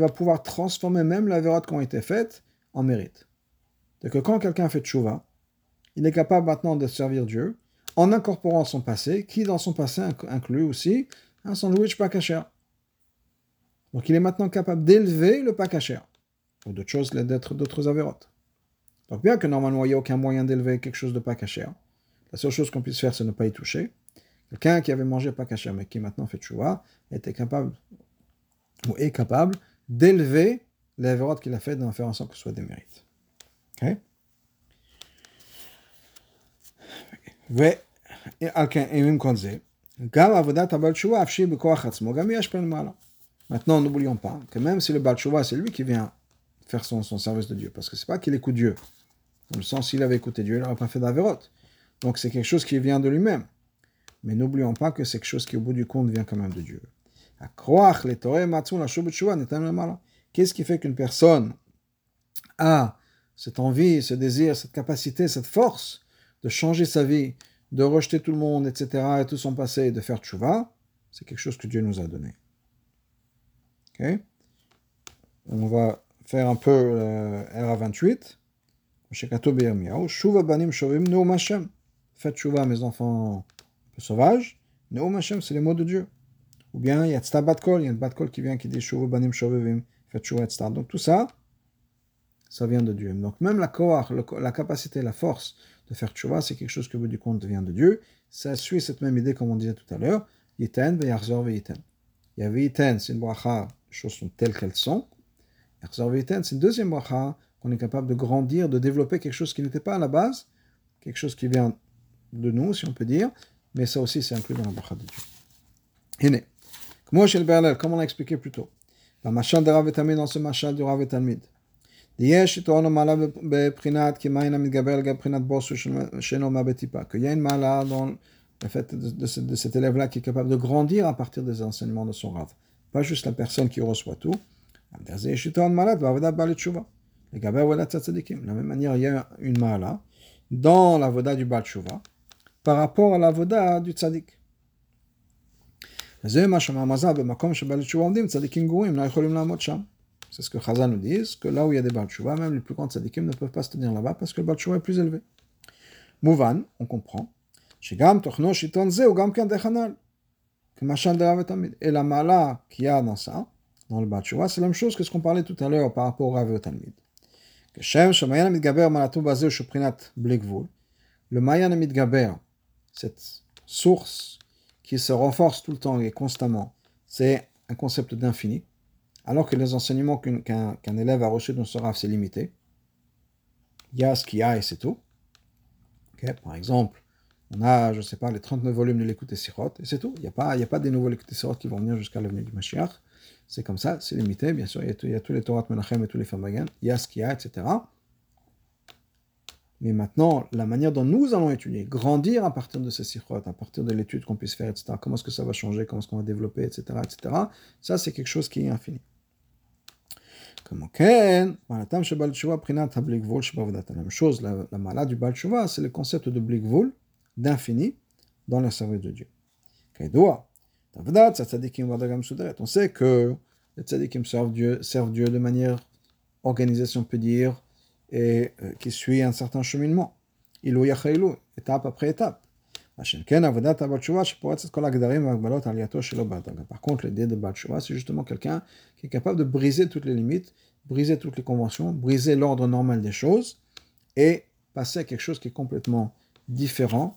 va pouvoir transformer même la vérote qui ont été faites en mérite. Donc quand quelqu'un fait tchouva, il est capable maintenant de servir Dieu en incorporant son passé, qui dans son passé inclut aussi un sandwich pas caché. Donc il est maintenant capable d'élever le pakacher, ou d'autres choses, d'être d'autres avérotes. Donc bien que normalement il n'y a aucun moyen d'élever quelque chose de pas caché, la seule chose qu'on puisse faire c'est ne pas y toucher. Quelqu'un qui avait mangé pas caché mais qui maintenant fait choua était capable ou est capable d'élever les qu'il a fait d'en faire en sorte que ce soit des mérites. Ok? Et même Maintenant, n'oublions pas que même si le Baal c'est lui qui vient faire son, son service de Dieu, parce que c'est pas qu'il écoute Dieu. Dans le sens, s'il avait écouté Dieu, il n'aurait pas fait d'Averot. Donc c'est quelque chose qui vient de lui-même. Mais n'oublions pas que c'est quelque chose qui, au bout du compte, vient quand même de Dieu. Qu'est-ce qui fait qu'une personne a cette envie, ce désir, cette capacité, cette force de changer sa vie, de rejeter tout le monde, etc., et tout son passé, de faire tchouva, c'est quelque chose que Dieu nous a donné. Ok? On va faire un peu euh, RA28. Shuva banim shovim neum Hashem. Faites tchouva, mes enfants sauvages. Neum Hashem, c'est les mots de Dieu. Ou bien, il y a Tzta Batkol, il y a un Batkol qui vient qui dit Shuva banim shovim. Faites. Donc tout ça, ça vient de Dieu. Donc même la koach, la capacité, la force de faire tchouva, c'est quelque chose que, au bout du compte, vient de Dieu. Ça suit cette même idée, comme on disait tout à l'heure. Yiten ve'yarzor ve'yiten. Il y a ve'yiten, c'est une bracha, les choses sont telles qu'elles sont. Yarzor ve'yiten, c'est une deuxième bracha, qu'on est capable de grandir, de développer quelque chose qui n'était pas à la base, quelque chose qui vient de nous, si on peut dire, mais ça aussi, c'est inclus dans la bracha de Dieu. Comme on l'a expliqué plus tôt. La machin de Rav dans ce machin du Rav Talmid. Qu'il y a une mala dans le fait de, de cet élève-là qui est capable de grandir à partir des enseignements de son Rav. Pas juste la personne qui reçoit tout. De la même manière, il y a une mala dans la voda du Baal par rapport à la voda du tzaddik. C'est ce que Chazal nous dit, que là où il y a des Baal même les plus grands tzadikim ne peuvent pas se tenir là-bas parce que le Baal est plus élevé. Mouvan, on comprend. Et la mala qu'il y a dans ça, dans le Baal c'est la même chose que ce qu'on parlait tout à l'heure par rapport au Rav Talmid. Le Mayan Midgaber, cette source qui se renforce tout le temps et constamment, c'est un concept d'infini alors que les enseignements qu'un élève a reçus dans ce RAF, c'est limité. Il y a ce qu'il y a et c'est tout. Par exemple, on a, je ne sais pas, les 39 volumes de l'écoute Sirot, et c'est tout. Il n'y a, pas, il a pas des nouveaux l'écoute Sirot qui vont venir jusqu'à l'avenue du Mashiach. C'est comme ça, c'est limité, bien sûr. Il y, a, tous les Torah Menachem et tous les Famagan. Il y a ce qu'il y a, etc. Mais maintenant, la manière dont nous allons étudier, grandir à partir de ces Sirot, à partir de l'étude qu'on puisse faire, etc. Comment est-ce que ça va changer, comment est-ce qu'on va développer, etc. etc. Ça, c'est quelque chose qui est infini. Comme la même chose, la, la mala du Baal c'est le concept de Blikvul, d'infini, dans le service de Dieu. On sait que les tzadikim servent Dieu, servent Dieu de manière organisation, on peut dire, et euh, qui suit un certain cheminement. Ilou yachailu, étape après étape. Par contre, l'idée de Baal c'est justement quelqu'un qui est capable de briser toutes les limites, briser toutes les conventions, briser l'ordre normal des choses et passer à quelque chose qui est complètement différent.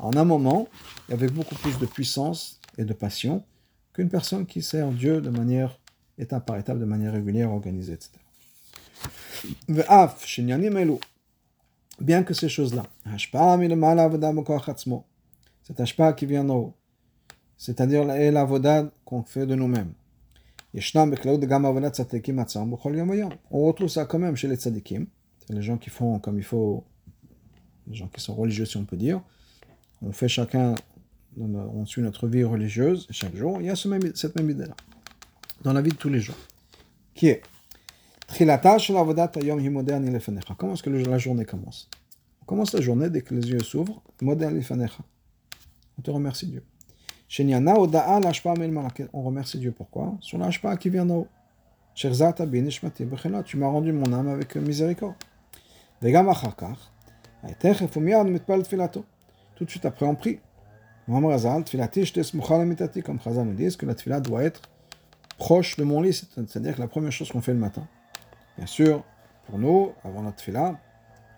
En un moment, avec beaucoup plus de puissance et de passion qu'une personne qui sert Dieu de manière étape par étape, de manière régulière, organisée, etc bien que ces choses-là, cette hashpa qui vient d'en haut, c'est-à-dire la voda qu'on fait de nous-mêmes. On retrouve ça quand même chez les tzadikim, c'est les gens qui font comme il faut, les gens qui sont religieux si on peut dire. On fait chacun, on suit notre vie religieuse chaque jour. Il y a ce même, cette même idée-là dans la vie de tous les jours, qui est Comment est-ce que la journée commence? On commence la journée dès que les yeux s'ouvrent. On te remercie Dieu. On remercie Dieu pourquoi? Sur l'ashpa qui vient d'en haut. Tu m'as rendu mon âme avec miséricorde. Tout de suite après on prie. Comme Chazal nous dit que la tfila doit être proche de mon lit, c'est-à-dire que la première chose qu'on fait le matin. Bien sûr, pour nous, avant notre fila,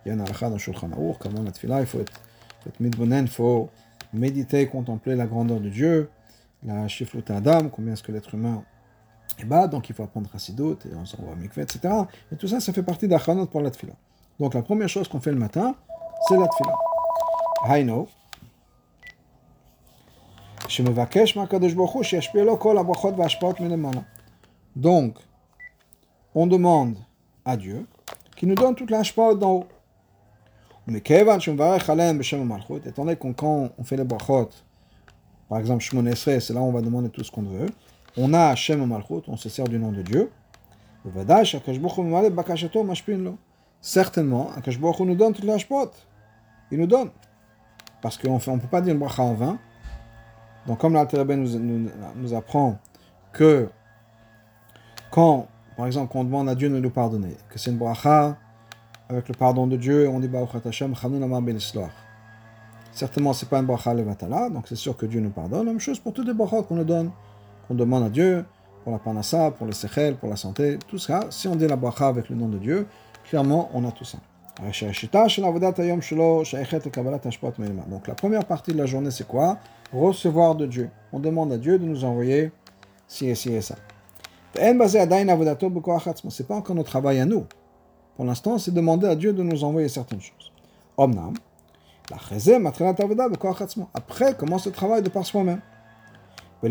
il y a un halakha dans Shulchan Aour, comme avant notre fila, il faut être, il faut méditer, contempler la grandeur de Dieu, la chiflouta Adam, combien est-ce que l'être humain est bas, donc il faut apprendre Hassidut, et on s'envoie mikveh, etc. Et tout ça, ça fait partie d'achanot pour la tfila. Donc la première chose qu'on fait le matin, c'est la tfila. Haino, donc, on demande à Dieu qu'il nous donne toute l'ashpaot d'en haut. Étant quand on fait les brachot, par exemple on va demander tout ce qu'on veut. On a Hashem Malchut, on se sert du nom de Dieu. Certainement, Akash nous donne toute l'ashpaot. Il nous donne. Parce qu'on ne peut pas dire une en vain. Donc, comme l'Alter nous, nous, nous, apprend que quand, par exemple, on demande à Dieu de nous pardonner, que c'est une bracha avec le pardon de Dieu, on dit Baruch Hashem, Ben Certainement, ce n'est pas une bracha levatala, donc c'est sûr que Dieu nous pardonne. Même chose pour toutes les brachas qu'on nous donne, qu'on demande à Dieu, pour la panassa, pour le sechel, pour la santé, tout ça. Si on dit la bracha avec le nom de Dieu, clairement, on a tout ça. Donc la première partie de la journée, c'est quoi? Recevoir de Dieu. On demande à Dieu de nous envoyer ci et ci et ça. C'est pas encore notre travail à nous. Pour l'instant, c'est demander à Dieu de nous envoyer certaines choses. Après commence le travail de par soi-même. Là,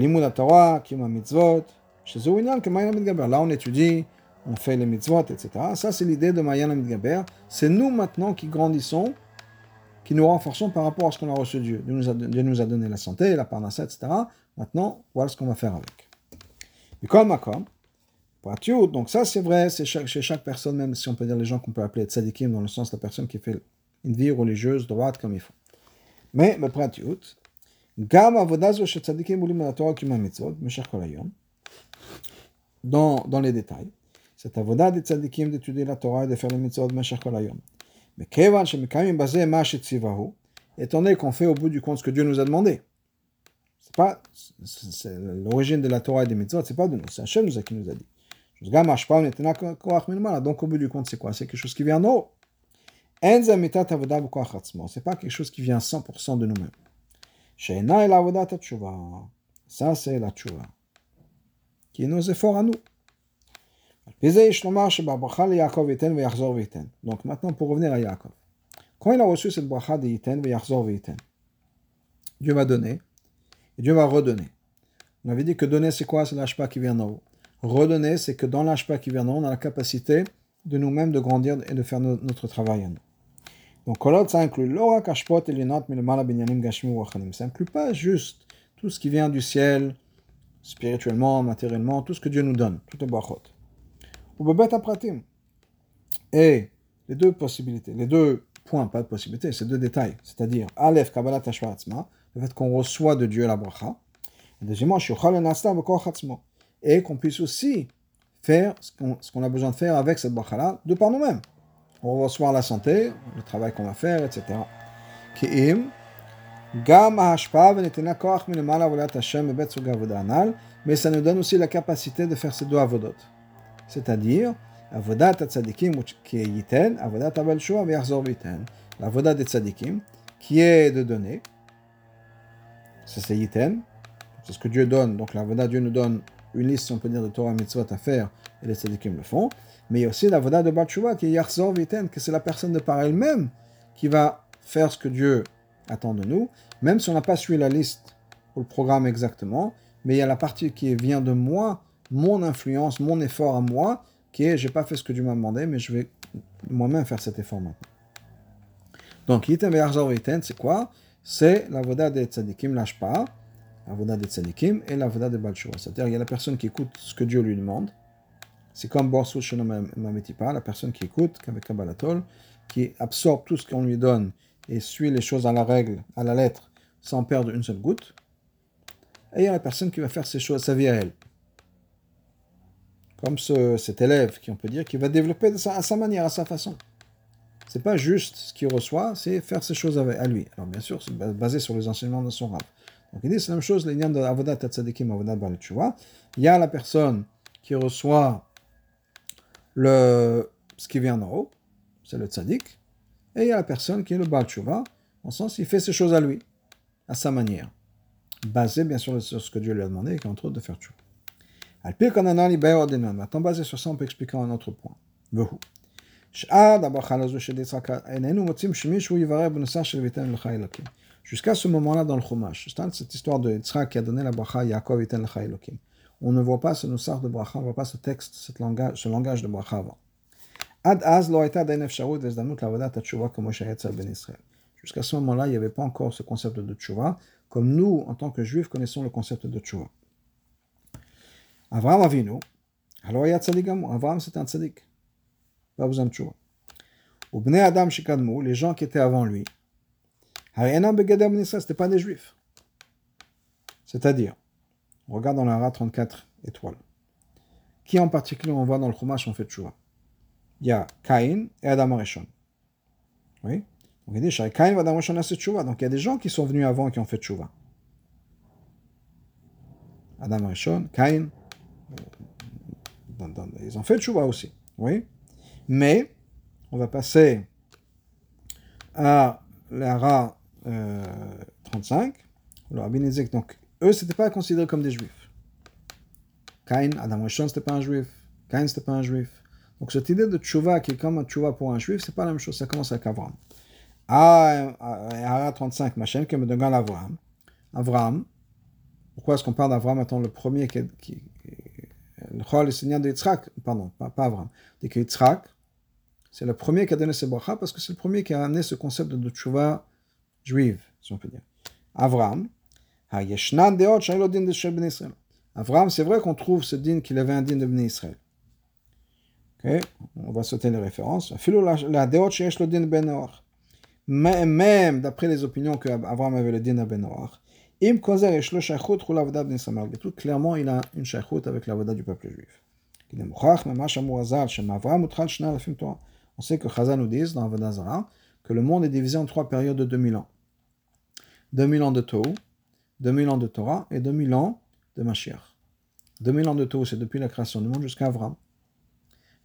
on étudie, on fait les mitzvot, etc. Ça, c'est l'idée de Mayan Midgaber. C'est nous maintenant qui grandissons, qui nous renforçons par rapport à ce qu'on a reçu de Dieu. Dieu nous a, Dieu nous a donné la santé, la parnassa, etc. Maintenant, voilà ce qu'on va faire avec. Et comme comme, donc ça c'est vrai, c'est chez chaque personne, même si on peut dire les gens qu'on peut appeler tzadikim, dans le sens de la personne qui fait une vie religieuse droite comme il faut. Mais, le pratiut, gam avodazo chez tzadikim ulim la Torah meshach kol dans, dans les détails. C'est avoda des tzadikim d'étudier la Torah et de faire les mitzvot meshach kol hayom. Mais kevan shetzivahu, étant donné qu'on fait au bout du compte ce que Dieu nous a demandé. C'est pas, l'origine de la Torah et des mitzvot, c'est pas de nous, c'est Hachem nous a qui nous a dit. Donc au bout du compte, c'est quoi C'est quelque chose qui vient d'en haut. C'est pas quelque chose qui vient 100% de nous-mêmes. Ça, c'est la tchouva. Qui est nos efforts à nous. Donc maintenant, pour revenir à Yaakov. Quand il a reçu cette bracha de Yiten, Dieu va donner et Dieu va redonner. On avait dit que donner, c'est quoi? C'est l'ashpa qui vient d'en haut. Redonner, c'est que dans l'ashpa qui vient d'en haut, on a la capacité de nous-mêmes de grandir et de faire notre travail à nous. Donc, ça inclut Ça inclut pas juste tout ce qui vient du ciel, spirituellement, matériellement, tout ce que Dieu nous donne, tout est brachot. Ou pratim. Et les deux possibilités, les deux points, pas de possibilités, c'est deux détails, c'est-à-dire Aleph Kabbalat le fait qu'on reçoit de Dieu la bracha, et deuxièmement, et qu'on puisse aussi faire ce qu'on a besoin de faire avec cette bracha-là, de par nous-mêmes. On reçoit la santé, le travail qu'on va faire, etc. Mais ça nous donne aussi la capacité de faire ces deux avodot. C'est-à-dire, avodat tzadikim qui est yiten, avodat abel shua ve'achzor yiten. Des tzadikim, qui est de donner, ça c'est yiten, c'est ce que Dieu donne. Donc l'avodat, Dieu nous donne une liste, si on peut dire, de Torah mitzvot à faire, et les tzadikim le font. Mais il y a aussi l'avodat de Batshua qui est Yarzor Viten, que c'est la personne de par elle-même qui va faire ce que Dieu attend de nous, même si on n'a pas suivi la liste ou le programme exactement, mais il y a la partie qui vient de moi, mon influence, mon effort à moi, qui est j'ai pas fait ce que Dieu m'a demandé, mais je vais moi-même faire cet effort maintenant. Donc, Yitem Viten, c'est quoi? C'est l'avodat des tzadikim, lâche pas, l'avodat des tzadikim et l'avodat de Batshua. C'est-à-dire, il y a la personne qui écoute ce que Dieu lui demande, c'est comme Borsu pas la personne qui écoute, qui absorbe tout ce qu'on lui donne et suit les choses à la règle, à la lettre, sans perdre une seule goutte. Et il y a la personne qui va faire ces choses, sa vie à elle. Comme ce, cet élève, qui on peut dire, qui va développer à sa manière, à sa façon. C'est pas juste ce qu'il reçoit, c'est faire ces choses à lui. Alors bien sûr, c'est basé sur les enseignements de son rab. Donc il dit c'est la même chose, les de Avodat Tzadikim, Avodat Il y a la personne qui reçoit le, ce qui vient en haut, c'est le tzaddik, et il y a la personne qui est le Baal Tshuva, en sens il fait ses choses à lui, à sa manière, basé bien sûr sur ce que Dieu lui a demandé, et entre autres de faire Tshuva. Maintenant, basé sur ça, on peut expliquer un autre point. Jusqu'à ce moment-là dans le Chumash, c'est-à-dire cette histoire de Yitzhak qui a donné la bracha Yaakov iten lecha elokim. On ne voit pas ce noussar de bracha, on ne voit pas ce texte, cette langage, ce langage de bracha avant. Ad az lo aita dain efsharut vezdamut lavodat tshuva comme Moshe Yetzer ben Israël. Jusqu'à ce moment-là, il n'y avait pas encore ce concept de tshuva, comme nous, en tant que juifs, connaissons le concept de tshuva. Avraham Avinu, alors il y a Avraham c'était un tzadik. Pas besoin de tchouva. Ou Bnei Adam Shikadmu, les gens qui étaient avant lui, c'était pas des juifs. C'est-à-dire, on regarde dans la Ra 34 étoiles. Qui en particulier on voit dans le Chumash on fait tchouva Il y a Caïn et Adam Arishon. Oui donc il va Adam cette tchouva. Donc il y a des gens qui sont venus avant qui ont fait tchouva. Adam Arishon, Caïn, ils ont fait tchouva aussi. Oui Mais, on va passer à la Ra 35. Donc, eux, c'était pas considéré comme des juifs. Cain, Adam Rishon, c'était pas un juif. Cain, c'était pas un juif. Donc, cette idée de tchouva qui est comme un tchouva pour un juif, c'est pas la même chose. Ça commence avec Avram. Ah, Ara 35, Machem, qui me donne Avram. Avram. Pourquoi est-ce qu'on parle d'Avram étant le premier qui, qui le Chol est seigneur de Yitzhak, pardon, pas, pas Avram, dit c'est le premier qui a donné ce bracha parce que c'est le premier qui a amené ce concept de tchouva juive, si on peut dire. Avram, Avram, c'est vrai qu'on trouve ce din qu'il avait un din de Bnei Israël. Okay? On va sauter les références. Même d'après les opinions que Avram avait le din de Ben tout clairement, il a une shaykhut avec la voda du peuple juif. On sait que Chazal nous dit dans Avodah que le monde est divisé en trois périodes de 2000 ans. 2000 ans de Tohu, 2000 ans de Torah et 2000 ans de Mashiach. 2000 ans de Tohu, c'est depuis la création du monde jusqu'à Avram.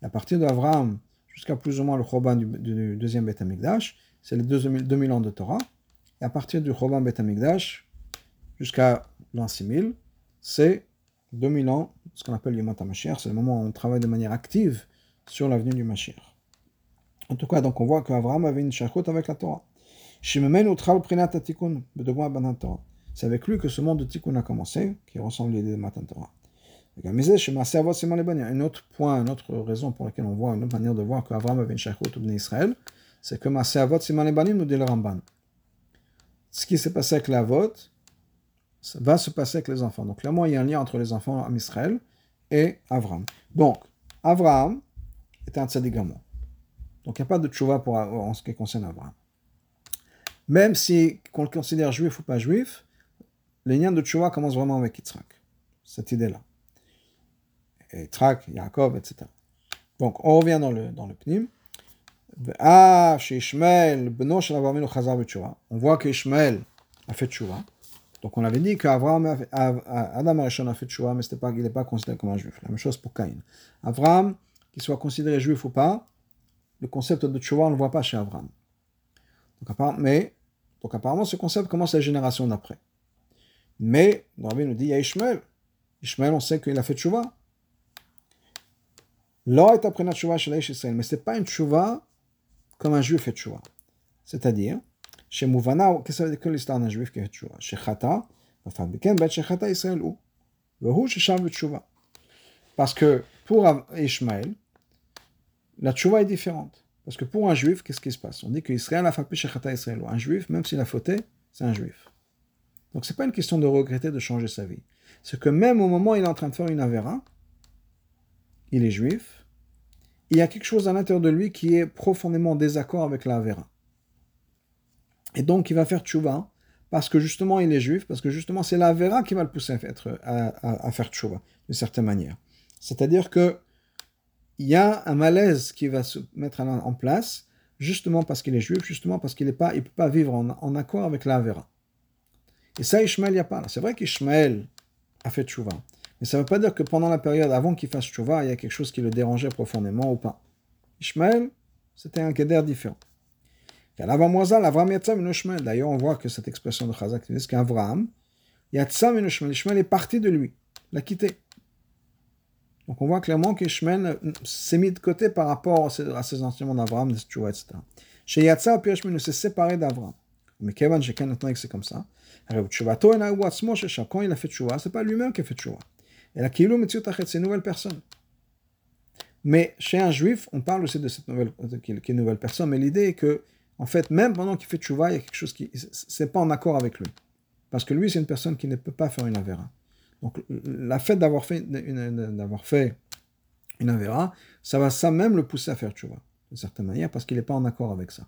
à partir d'Avram jusqu'à plus ou moins le Choban du, deuxième Beth c'est les 2000, ans de Torah. Et à partir du Choban Beth jusqu'à l'an 6000, c'est 2000 ans, ce qu'on appelle Yom Mashiach, c'est le moment où on travaille de manière active sur l'avenue du Mashiach. En tout cas, donc on voit qu'Avraham avait une shachot avec la Torah. C'est avec lui que ce monde de Tikkun a commencé, qui ressemble à l'idée de Matan Torah. Un autre point, une autre raison pour laquelle on voit une autre manière de voir qu'Avraham avait une shachot au Israël, c'est que Maaseh Siman Lebanim nous dit le Ramban. Ce qui s'est passé avec la va se passer avec les enfants. Donc clairement, il y a un lien entre les enfants en Israël et Avraham. Donc, Avraham était un tzadigamon. Donc il n'y a pas de tchouva pour, en ce qui concerne Abraham. Même si qu'on le considère juif ou pas juif, les liens de tchouva commencent vraiment avec Yitzhak. Cette idée-là. Yitzhak, Yaakov, etc. Donc on revient dans le, dans le Pnim. Ah, chez Ishmael, Beno On voit qu'Ishmael a fait tchouva. Donc on avait dit qu'Abraham, Adam Arishon a fait tchouva, mais pas, il n'est pas considéré comme un juif. La même chose pour Caïn. Abraham, qu'il soit considéré juif ou pas, le concept de tchouva, on ne le voit pas chez Abraham. Donc, apparemment, ce concept commence la génération d'après. Mais, Rabbi nous dit, il y a Ishmael. Ishmael, on sait qu'il a fait tchouva. Là est après tchouva chez Israël. Mais ce n'est pas une tchouva comme un juif fait tchouva. C'est-à-dire, dire que l'histoire d'un juif qui fait tchouva Chez Chata, chez Chata Israël ou Parce que pour Ishmael, la tchouva est différente. Parce que pour un juif, qu'est-ce qui se passe? On dit qu'Israël a frappé Shechata Israël. Un juif, même s'il a fauté, c'est un juif. Donc c'est pas une question de regretter de changer sa vie. C'est que même au moment où il est en train de faire une avéra, il est juif, il y a quelque chose à l'intérieur de lui qui est profondément en désaccord avec la avéra. Et donc il va faire tchouva parce que justement il est juif, parce que justement c'est la avéra qui va le pousser à, faire tchouva, d'une certaine manière. C'est-à-dire que il y a un malaise qui va se mettre en place, justement parce qu'il est juif, justement parce qu'il ne peut pas vivre en, accord avec la Vera. Et ça, Ishmael, n'y a pas. C'est vrai qu'Ishmael a fait tchouva. Mais ça ne veut pas dire que pendant la période avant qu'il fasse tchouva, il y a quelque chose qui le dérangeait profondément ou pas. Ishmael, c'était un keder différent. D'ailleurs, on voit que cette expression de Chazak dit qu'Avraham, Ishmael est parti de lui, l'a quitté. Donc on voit clairement qu'Ishmael s'est mis de côté par rapport à ses enseignements d'Abraham, de Tchouva, etc. Chez Yatsa, puis Ishmael s'est séparé d'Abraham. Mais Kevin, j'ai qu'un que c'est comme ça. Quand il a fait Tchouva, c'est pas lui-même qui a fait Tchouva. Et la Kilou Metziut c'est une nouvelle personne. Mais chez un juif, on parle aussi de cette nouvelle, qui est une nouvelle personne, mais l'idée est que, en fait, même pendant qu'il fait Tchouva, il y a quelque chose qui, c'est pas en accord avec lui. Parce que lui, c'est une personne qui ne peut pas faire une Avera. Donc, la fait d'avoir fait, une, Avera, ça va ça même le pousser à faire Tchouva, d'une certaine manière, parce qu'il n'est pas en accord avec ça.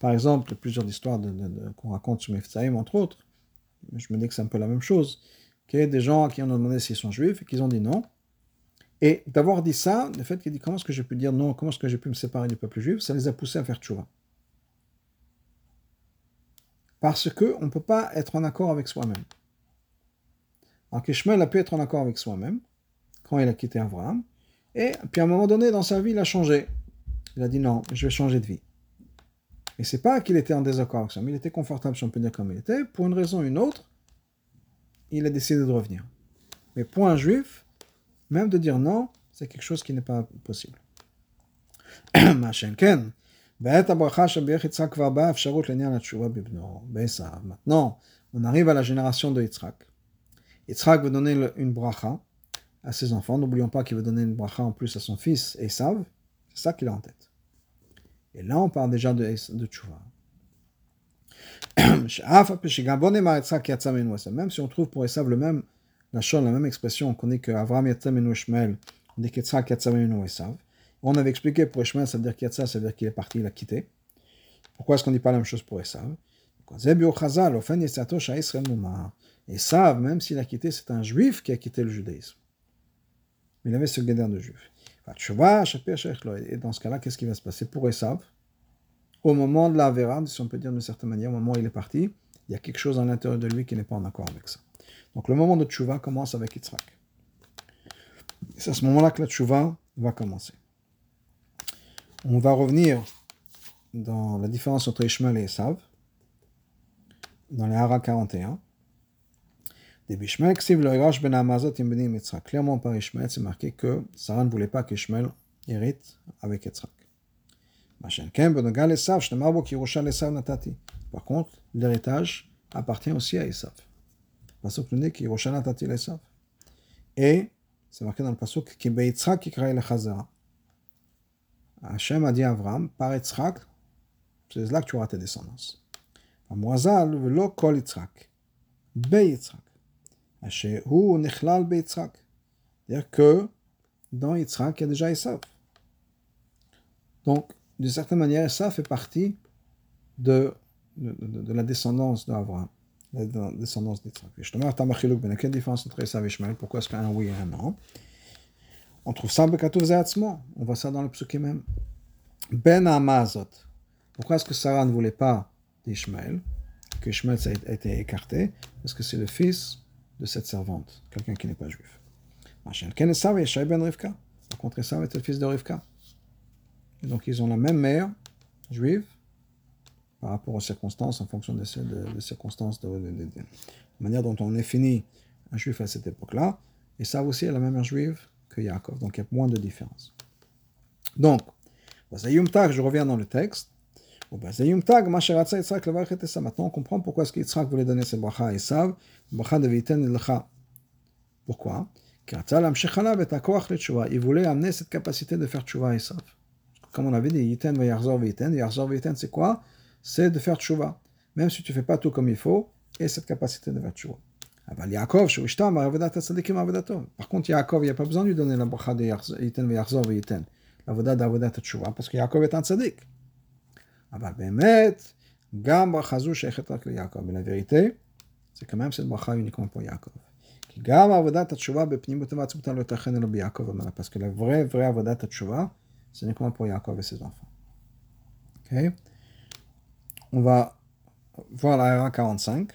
Par exemple, plusieurs histoires de, qu'on raconte sur Mefzaïm, entre autres. Je me dis que c'est un peu la même chose. qu'il y a des gens qui ont demandé s'ils sont juifs et qu'ils ont dit non. Et d'avoir dit ça, le fait qu'il dit comment est-ce que j'ai pu dire non, comment est-ce que j'ai pu me séparer du peuple juif, ça les a poussés à faire tchouva. Parce qu'on ne peut pas être en accord avec soi-même. Alors qu'Ishmael a pu être en accord avec soi-même quand il a quitté Abraham. Et puis à un moment donné, dans sa vie, il a changé. Il a dit non, je vais changer de vie. Et c'est pas qu'il était en désaccord avec mais il était confortable, si on peut dire comme il était. Pour une raison ou une autre, il a décidé de revenir. Mais pour un juif, même de dire non, c'est quelque chose qui n'est pas possible. Maintenant, on arrive à la génération de Yitzhak. Yitzhak veut donner une bracha à ses enfants. N'oublions pas qu'il veut donner une bracha en plus à son fils Esav. C'est ça qu'il a en tête. Et là, on parle déjà de, de Tchouva. Même si on trouve pour Esav la même expression, on connaît qu'Avraham Yatzam Ishmael, on dit qu'Etzrak Yatzam Esav. On avait expliqué pour Ishmael, ça veut dire qu'Yatzam, ça veut dire qu'il est parti, il a quitté. Pourquoi est-ce qu'on ne dit pas la même chose pour Esav? Esav, même s'il a quitté, c'est un juif qui a quitté le judaïsme. Il avait ce guédin de juif. Et dans ce cas-là, qu'est-ce qui va se passer pour Esav? Au moment de la Vera, si on peut dire d'une certaine manière, au moment où il est parti, il y a quelque chose à l'intérieur de lui qui n'est pas en accord avec ça. Donc le moment de tchouva commence avec Yitzhak. C'est à ce moment-là que la tchouva va commencer. On va revenir dans la différence entre Ishmael et Esav, dans les Hara 41. Ben Clairement par Ishmael, c'est marqué que Sarah ne voulait pas qu'Ishmael hérite avec Yitzhak. Par contre, l'héritage appartient aussi à Esav. Pasuk nous dit qu'Yiroshala tati l'Esav. Et c'est marqué dans le Pasuk qui Beitzrak qui crée le Chazara. Hachem a dit à Avram, par Yitzhak, c'est là que tu auras tes descendances. Amrazal, lo kol Yitzhak, be Yitzhak, ou nechlal be Yitzhak. C'est-à-dire que dans Yitzhak, il y a déjà Esav. Donc, d'une certaine manière, Esav fait partie de, de, de, de la descendance d'Avram, la descendance d'Yitzhak. Justement, ben, quelle différence entre Esav et Ishmael? Pourquoi est-ce qu'un oui et un non? On trouve ça On voit ça dans le psukim même. Ben Amazot. Pourquoi est-ce que Sarah ne voulait pas d'Ishmael Que Ishmael a été écarté? Parce que c'est le fils de cette servante, quelqu'un qui n'est pas juif. Ben Rivka. Par contre, Esav était le fils de Rivka. Et donc ils ont la même mère juive par rapport aux circonstances, en fonction des, circonstances, de, la manière dont on est fini un juif à cette époque-là. Et ça aussi est la même juive Yaakov, donc il y a moins de différence. Donc, je reviens dans le texte. Maintenant, on comprend pourquoi est-ce qu'Yitzhak voulait donner ses bracha à Esav, bracha de Viten Lecha. Pourquoi? Il voulait amener cette capacité de faire tchouva à Esav. Comme on avait dit, Yiten va Yarzor Viten. Yarzor Viten, c'est quoi? C'est de faire tchouva. Même si tu ne fais pas tout comme il faut, et cette capacité de faire tchouva. Par contre, Yaakov, il n'y a pas besoin de donner la de Yiten voda d'avodat tchouva, parce que Yaakov est un tzaddik. La vérité, c'est quand même cette uniquement pour Yaakov. La vraie, vraie c'est uniquement pour Yaakov et ses enfants. On va voir la RA45.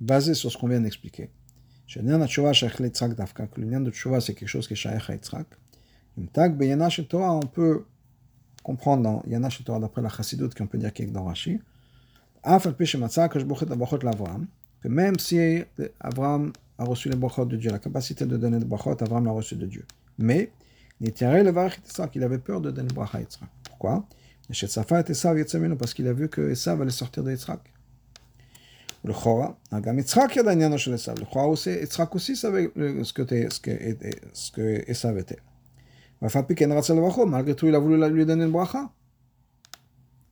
Basé sur ce qu'on vient d'expliquer. Que l'union de Tchouva, c'est quelque chose qui est Shaech Yitzhak. On peut comprendre dans Yana Torah, d'après la Chassidut, qu'on peut dire qu'il est dans Rashi. Que même si Abraham a reçu les brachot de Dieu, la capacité de donner des brachot, Abraham l'a reçu de Dieu. Mais, il avait peur de donner bracha à Yitzhak. Pourquoi? Parce qu'il a vu que Esav allait sortir de Yitzhak. Le Chora, גם יצחק ידע עניינו של עשיו. לכאורה יצחק aussi savait ce que Esav était. ואף על פי כן רצה לברכו, malgré tout il a voulu lui donner une bracha.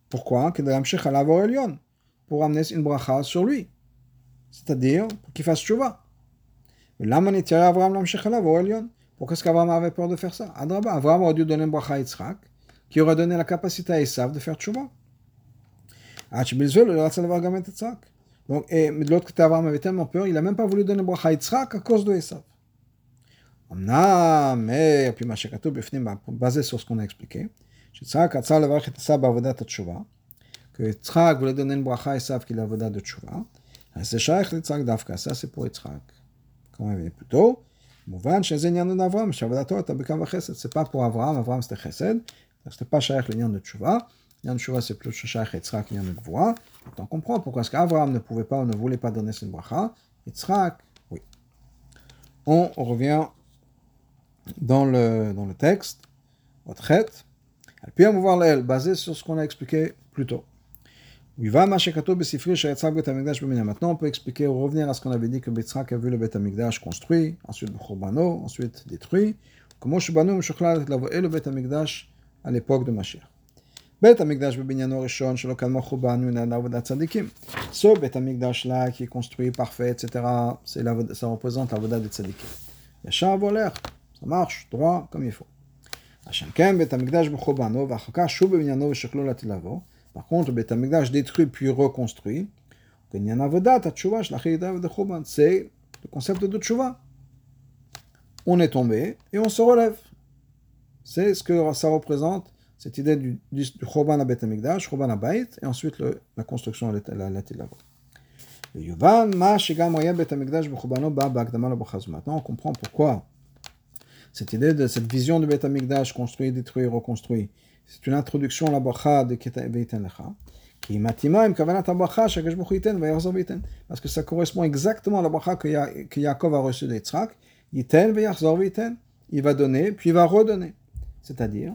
Pourquoi כדי להמשיך עליו אור עליון. Pour amener une bracha sur lui. C'est-à-dire, pour qu'il fasse tchouva. ולמה נתיירא אברהם להמשיך עליו אור עליון? Pourquoi est-ce qu'Abraham avait peur de faire ça Adraba, Abraham aurait dû donner une bracha à Yitzhak, qui aurait donné la capacité à Esav de faire tchouva. donc, et de l'autre côté, Abraham avait tellement peur, il n'a même pas voulu donner bracha à Yitzhak à cause de Esav. Mais, puis Machakato Bifnim, basé sur ce qu'on a expliqué, Yitzhak a le varach et Esav avodat tshuva, que Yitzhak voulait donner une bracha à Esav qu'il a avodat de tshuva. C'est Shaykh Yitzhak d'Afka, ça c'est pour Yitzhak. Comme on avait dit plus tôt, Mouvan, chez Zenyan d'Avram, Shavadato, Tabekam Vachesed, c'est pas pour Avram, Avram c'était Chesed, c'était pas Shaykh le de tshuva. Yann Shuvah, c'est plus Shachach, Yitzhak, Yann Gvoa. On comprend pourquoi est-ce qu'Abraham ne pouvait pas ou ne voulait pas donner cette bracha. Yitzhak, oui. On revient dans le, dans le texte. Otchet. Puis on va voir l'aile, basé sur ce qu'on a expliqué plus tôt. Maintenant, on peut expliquer ou revenir à ce qu'on avait dit que Yitzhak a vu le Beth Amikdash construit, ensuite Bano, ensuite détruit. Comment Shubanu et le Beth Amikdash à l'époque de Mashiach. Ce Bet Amikdash là qui est construit, parfait, etc., ça représente la Voda des Tzadikim. Yachar Voler, ça marche, droit, comme il faut. Bet Amikdash. Par contre, le Betamigdash détruit puis reconstruit. C'est le concept de Tchouva. On est tombé et on se relève. C'est ce que ça représente, cette idée du, du, du Choban à Betamigdash, Choban à Bait, et ensuite le, la construction à l'Atilavo. Maintenant, on comprend pourquoi cette idée de cette vision de Betamigdash construit, détruit, reconstruit c'est une introduction à la bracha de Veiten Lecha. Qui. Parce que ça correspond exactement à la bracha que, ya, que Yaakov a reçue d'Yitzhak. Yiten. Il va donner, puis il va redonner. C'est-à-dire,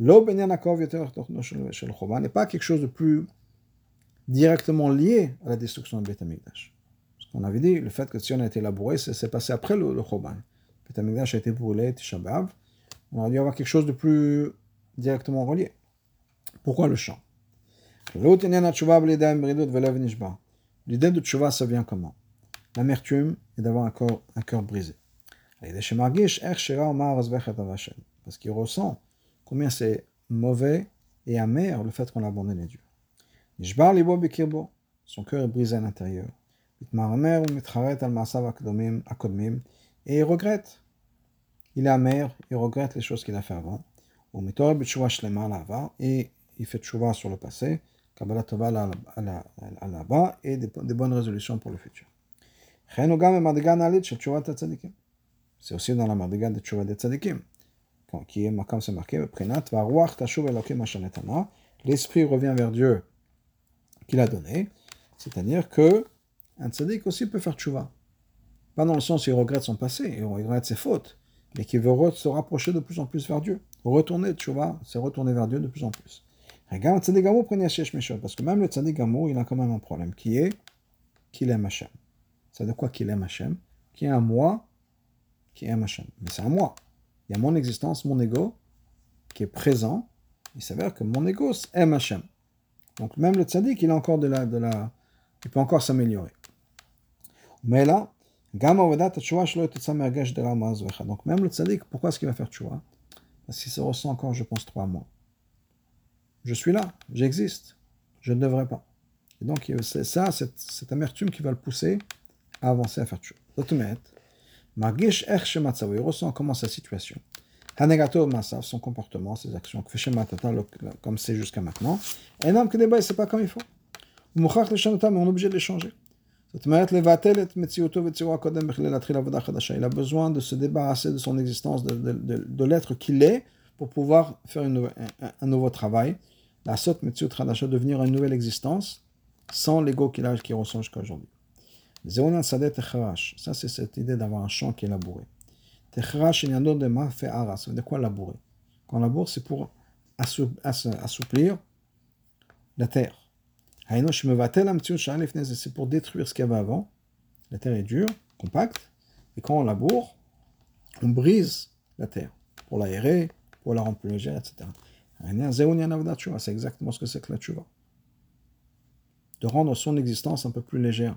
Lo n'est pas quelque chose de plus directement lié à la destruction du Bet Amikdash. Parce qu'on avait dit, le fait que Tzion a été élaboré, c'est passé après le, le Choban. Le Bet Amikdash a été brûlé, Tisha on aurait dû avoir quelque chose de plus directement relié. Pourquoi le chant L'idée de tchouva, ça vient comment L'amertume est d'avoir un, corps, un brisé. Parce qu'il ressent combien c'est mauvais et amer le fait qu'on a abandonné Dieu. Son cœur est brisé à l'intérieur. Et il regrette il est amer, il regrette les choses qu'il a fait avant. Et il fait tchouva sur le passé, Kabbalah Tova et des, bonnes résolutions pour le futur. C'est aussi dans la mardigan de tchouva des tzadikim, qui est, comme c'est marqué, l'esprit revient vers Dieu qu'il a donné, c'est-à-dire que un tzadik aussi peut faire tchouva. Pas dans le sens où il regrette son passé, il regrette ses fautes, mais qui veut se rapprocher de plus en plus vers Dieu. Retourner, vois, c'est retourner vers Dieu de plus en plus. Regarde, Tzadik Gamour prenez parce que même le Tzadik Gamour, il a quand même un problème, qui est qu'il aime Hachem. C'est de quoi qu'il aime Hachem? Qui est un moi qui aime Hachem. Mais c'est un moi. Il y a mon existence, mon ego, qui est présent. Il s'avère que mon ego aime Hachem. Donc même le tzaddik, il a encore de la, de la, il peut encore s'améliorer. Mais là, donc même le tzaddik, pourquoi est-ce qu'il va faire tchouva Parce qu'il se ressent encore, je pense, trois mois. Je suis là, j'existe, je ne devrais pas. Et donc c'est ça, cette, cette, amertume qui va le pousser à avancer à faire tchouva. Margish il ressent comment sa situation. Hanegato masav, son comportement, ses actions, comme c'est jusqu'à maintenant. Et non, que débat, c'est pas comme il faut. Le mais on est obligé de les changer. Il a besoin de se débarrasser de son existence, de, l'être qu'il est, pour pouvoir faire un, un, nouveau travail. La sot devenir une nouvelle existence, sans l'ego qu'il a, qu'il ressent jusqu'à aujourd'hui. Ça, c'est cette idée d'avoir un champ qui est labouré. Techrash, il y a de ma fait. Ça quoi labourer Quand on laboure, c'est pour assouplir la terre. C'est pour détruire ce qu'il y avait avant. La terre est dure, compacte, et quand on laboure, on brise la terre pour l'aérer, pour la rendre plus légère, etc. C'est exactement ce que c'est que la tchouva. De rendre son existence un peu plus légère,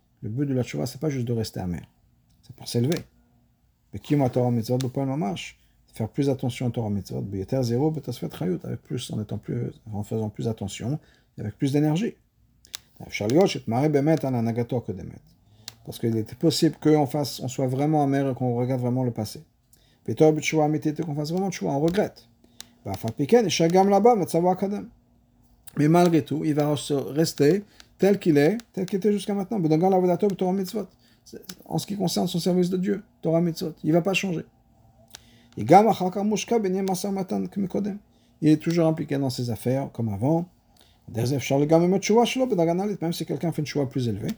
le but de la Tchouva, c'est pas juste de rester amer. C'est pour s'élever. Mais qui m'a Torah Mitzvot, Bopal Mamash faire plus attention à Torah Mitzvot, Beyeter Zéro, Betasfet Chayut, avec plus, en étant plus, en faisant plus attention, et avec plus d'énergie. Parce qu'il était possible qu'on fasse, on soit vraiment amer et qu'on regarde vraiment le passé. Qu'on fasse vraiment choix, on regrette. Mais malgré tout, il va rester tel qu'il est, tel qu'il était jusqu'à maintenant. En ce qui concerne son service de Dieu, Torah Mitzvot, il ne va pas changer. Il est toujours impliqué dans ses affaires comme avant. Même si quelqu'un fait une choix plus élevée.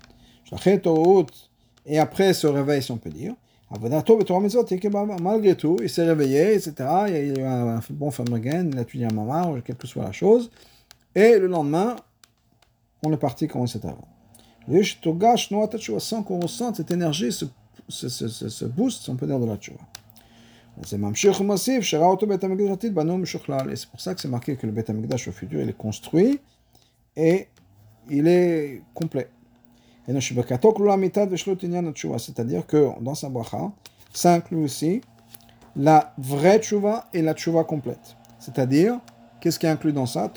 Et après ce réveil, si on peut dire. Malgré tout, il s'est réveillé, etc. Il a eu un bon Famragen, il a étudié un mamar, quelle que soit la chose. Et le lendemain, on est parti comme c'était avant. Sans qu'on ressente cette énergie, ce, ce, ce, ce, boost, on peut dire, de la tchouva. C'est pour ça que c'est marqué que le Beth Amikdash au futur, il est construit et il est complet. C'est-à-dire que dans sa bracha, ça inclut aussi la vraie tchouva et la tchouva complète. C'est-à-dire, qu'est-ce qui est inclus dans ça?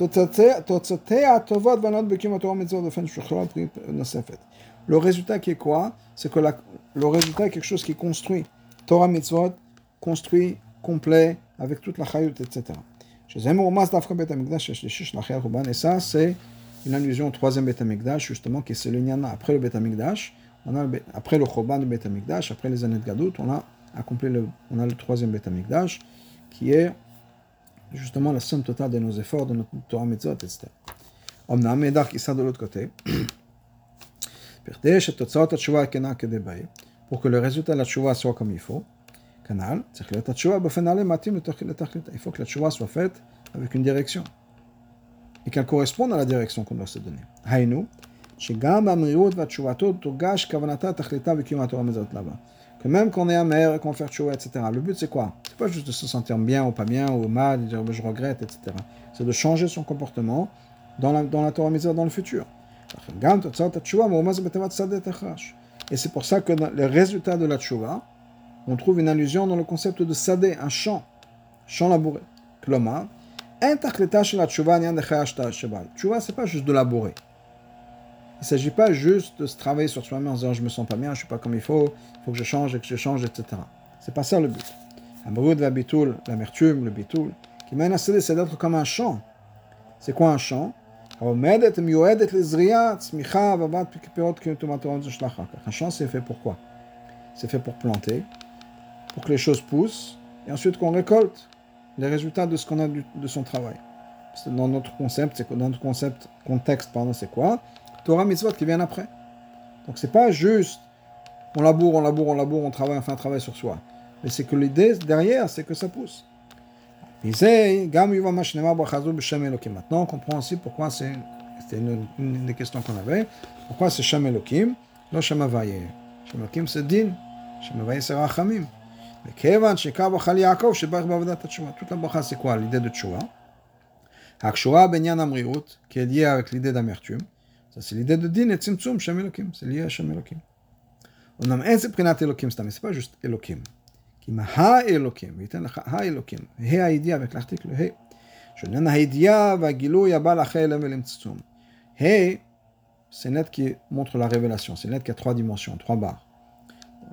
Le résultat qui est quoi? C'est que le résultat est quelque chose qui est construit. Torah mitzvot, construit, complet, avec toute la chayut, etc. Et ça, c'est une allusion au troisième Beth Amikdash, justement, qui est le Nyana. Après le Beth Amikdash, on a après le Choban du après les années de Gadout, on a accompli le, on a le troisième Beth Amikdash, qui est justement la somme totale de nos efforts, de notre Torah Mitzvot, etc. Omnam, et qui ça de l'autre côté. Pour que le résultat de la tchouva soit comme il faut, canal, il faut que la tchouva soit faite avec une direction et qu'elle corresponde à la direction qu'on doit se donner. Que même qu'on est amer et qu'on fait tchouva, etc. Le but c'est quoi? C'est pas juste de se sentir bien ou pas bien ou mal, de dire je regrette, etc. C'est de changer son comportement dans la, la Torah Mitzvah dans le futur. Et c'est pour ça que dans les résultats de la tchouva, on trouve une allusion dans le concept de sadé, un champ, champ labouré. Kloma, Tchouva, c'est pas juste de laborer. Il ne s'agit pas juste de se travailler sur soi-même en disant je me sens pas bien, je suis pas comme il faut, il faut que je change et que je change, etc. C'est pas ça le but. L'amertume, le bitul, qui mène à c'est d'être comme un champ. C'est quoi un champ? Un champ, c'est fait pour quoi? C'est fait pour planter, pour que les choses poussent, et ensuite qu'on récolte les résultats de ce qu'on a de son travail. Dans notre concept, c'est dans notre concept, contexte, pardon, c'est quoi? Torah mitzvot qui vient après. Donc c'est pas juste on laboure, on laboure, on laboure, on travaille, on fait un travail sur soi. Mais c'est que l'idée derrière, c'est que ça pousse. Maintenant, on comprend aussi pourquoi c'est, c'était une, des questions qu'on avait, pourquoi c'est Shem Elohim, lo Shem שמלכים זה דין, שמבאס הרחמים. וכיוון שקו אכל יעקב שברך בעבודת התשובה. toute la bracha c'est quoi l'idée de tchouva הקשורה בעניין המרירות, qui est liée avec l'idée d'amertume. Ça c'est l'idée de דין et צמצום שם אלוקים, c'est lié à שם אלוקים. אומנם אין זה מבחינת אלוקים סתם, c'est pas juste אלוקים. כי מה האלוקים, וייתן לך האלוקים, ה' הידיעה והקלחתי לו ה', שאיננה הידיעה והגילוי הבא לאחרי אלם ולמצצום. ה' c'est une lettre qui montre la révélation, c'est une lettre qui a trois dimensions, trois barres.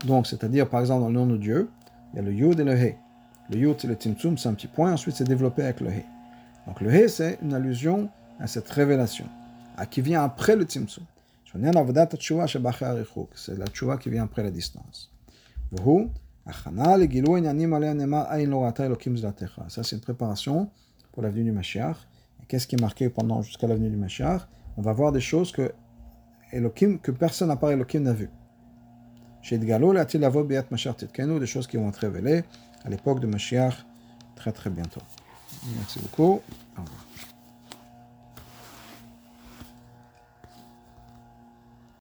Donc, c'est-à-dire, par exemple, dans le nom de Dieu, il y a le Yud et le He. Le Yud, c'est le Tzimtzum, c'est un petit point, ensuite c'est développé avec le He. Donc, le He, c'est une allusion à cette révélation, à qui vient après le Tzimtzum. C'est la tchouva qui vient après la distance. ça, c'est une préparation pour l'avenue du Mashiach. Qu'est-ce qui est marqué pendant jusqu'à l'avenue du Mashiach? On va voir des choses que, personne à part Elohim n'a vu. Chez Edgalo, là-t-il avoir Biat Mashiach Titkenu, des choses qui vont être révélées à l'époque de Mashiach très très bientôt. Merci beaucoup. Au revoir.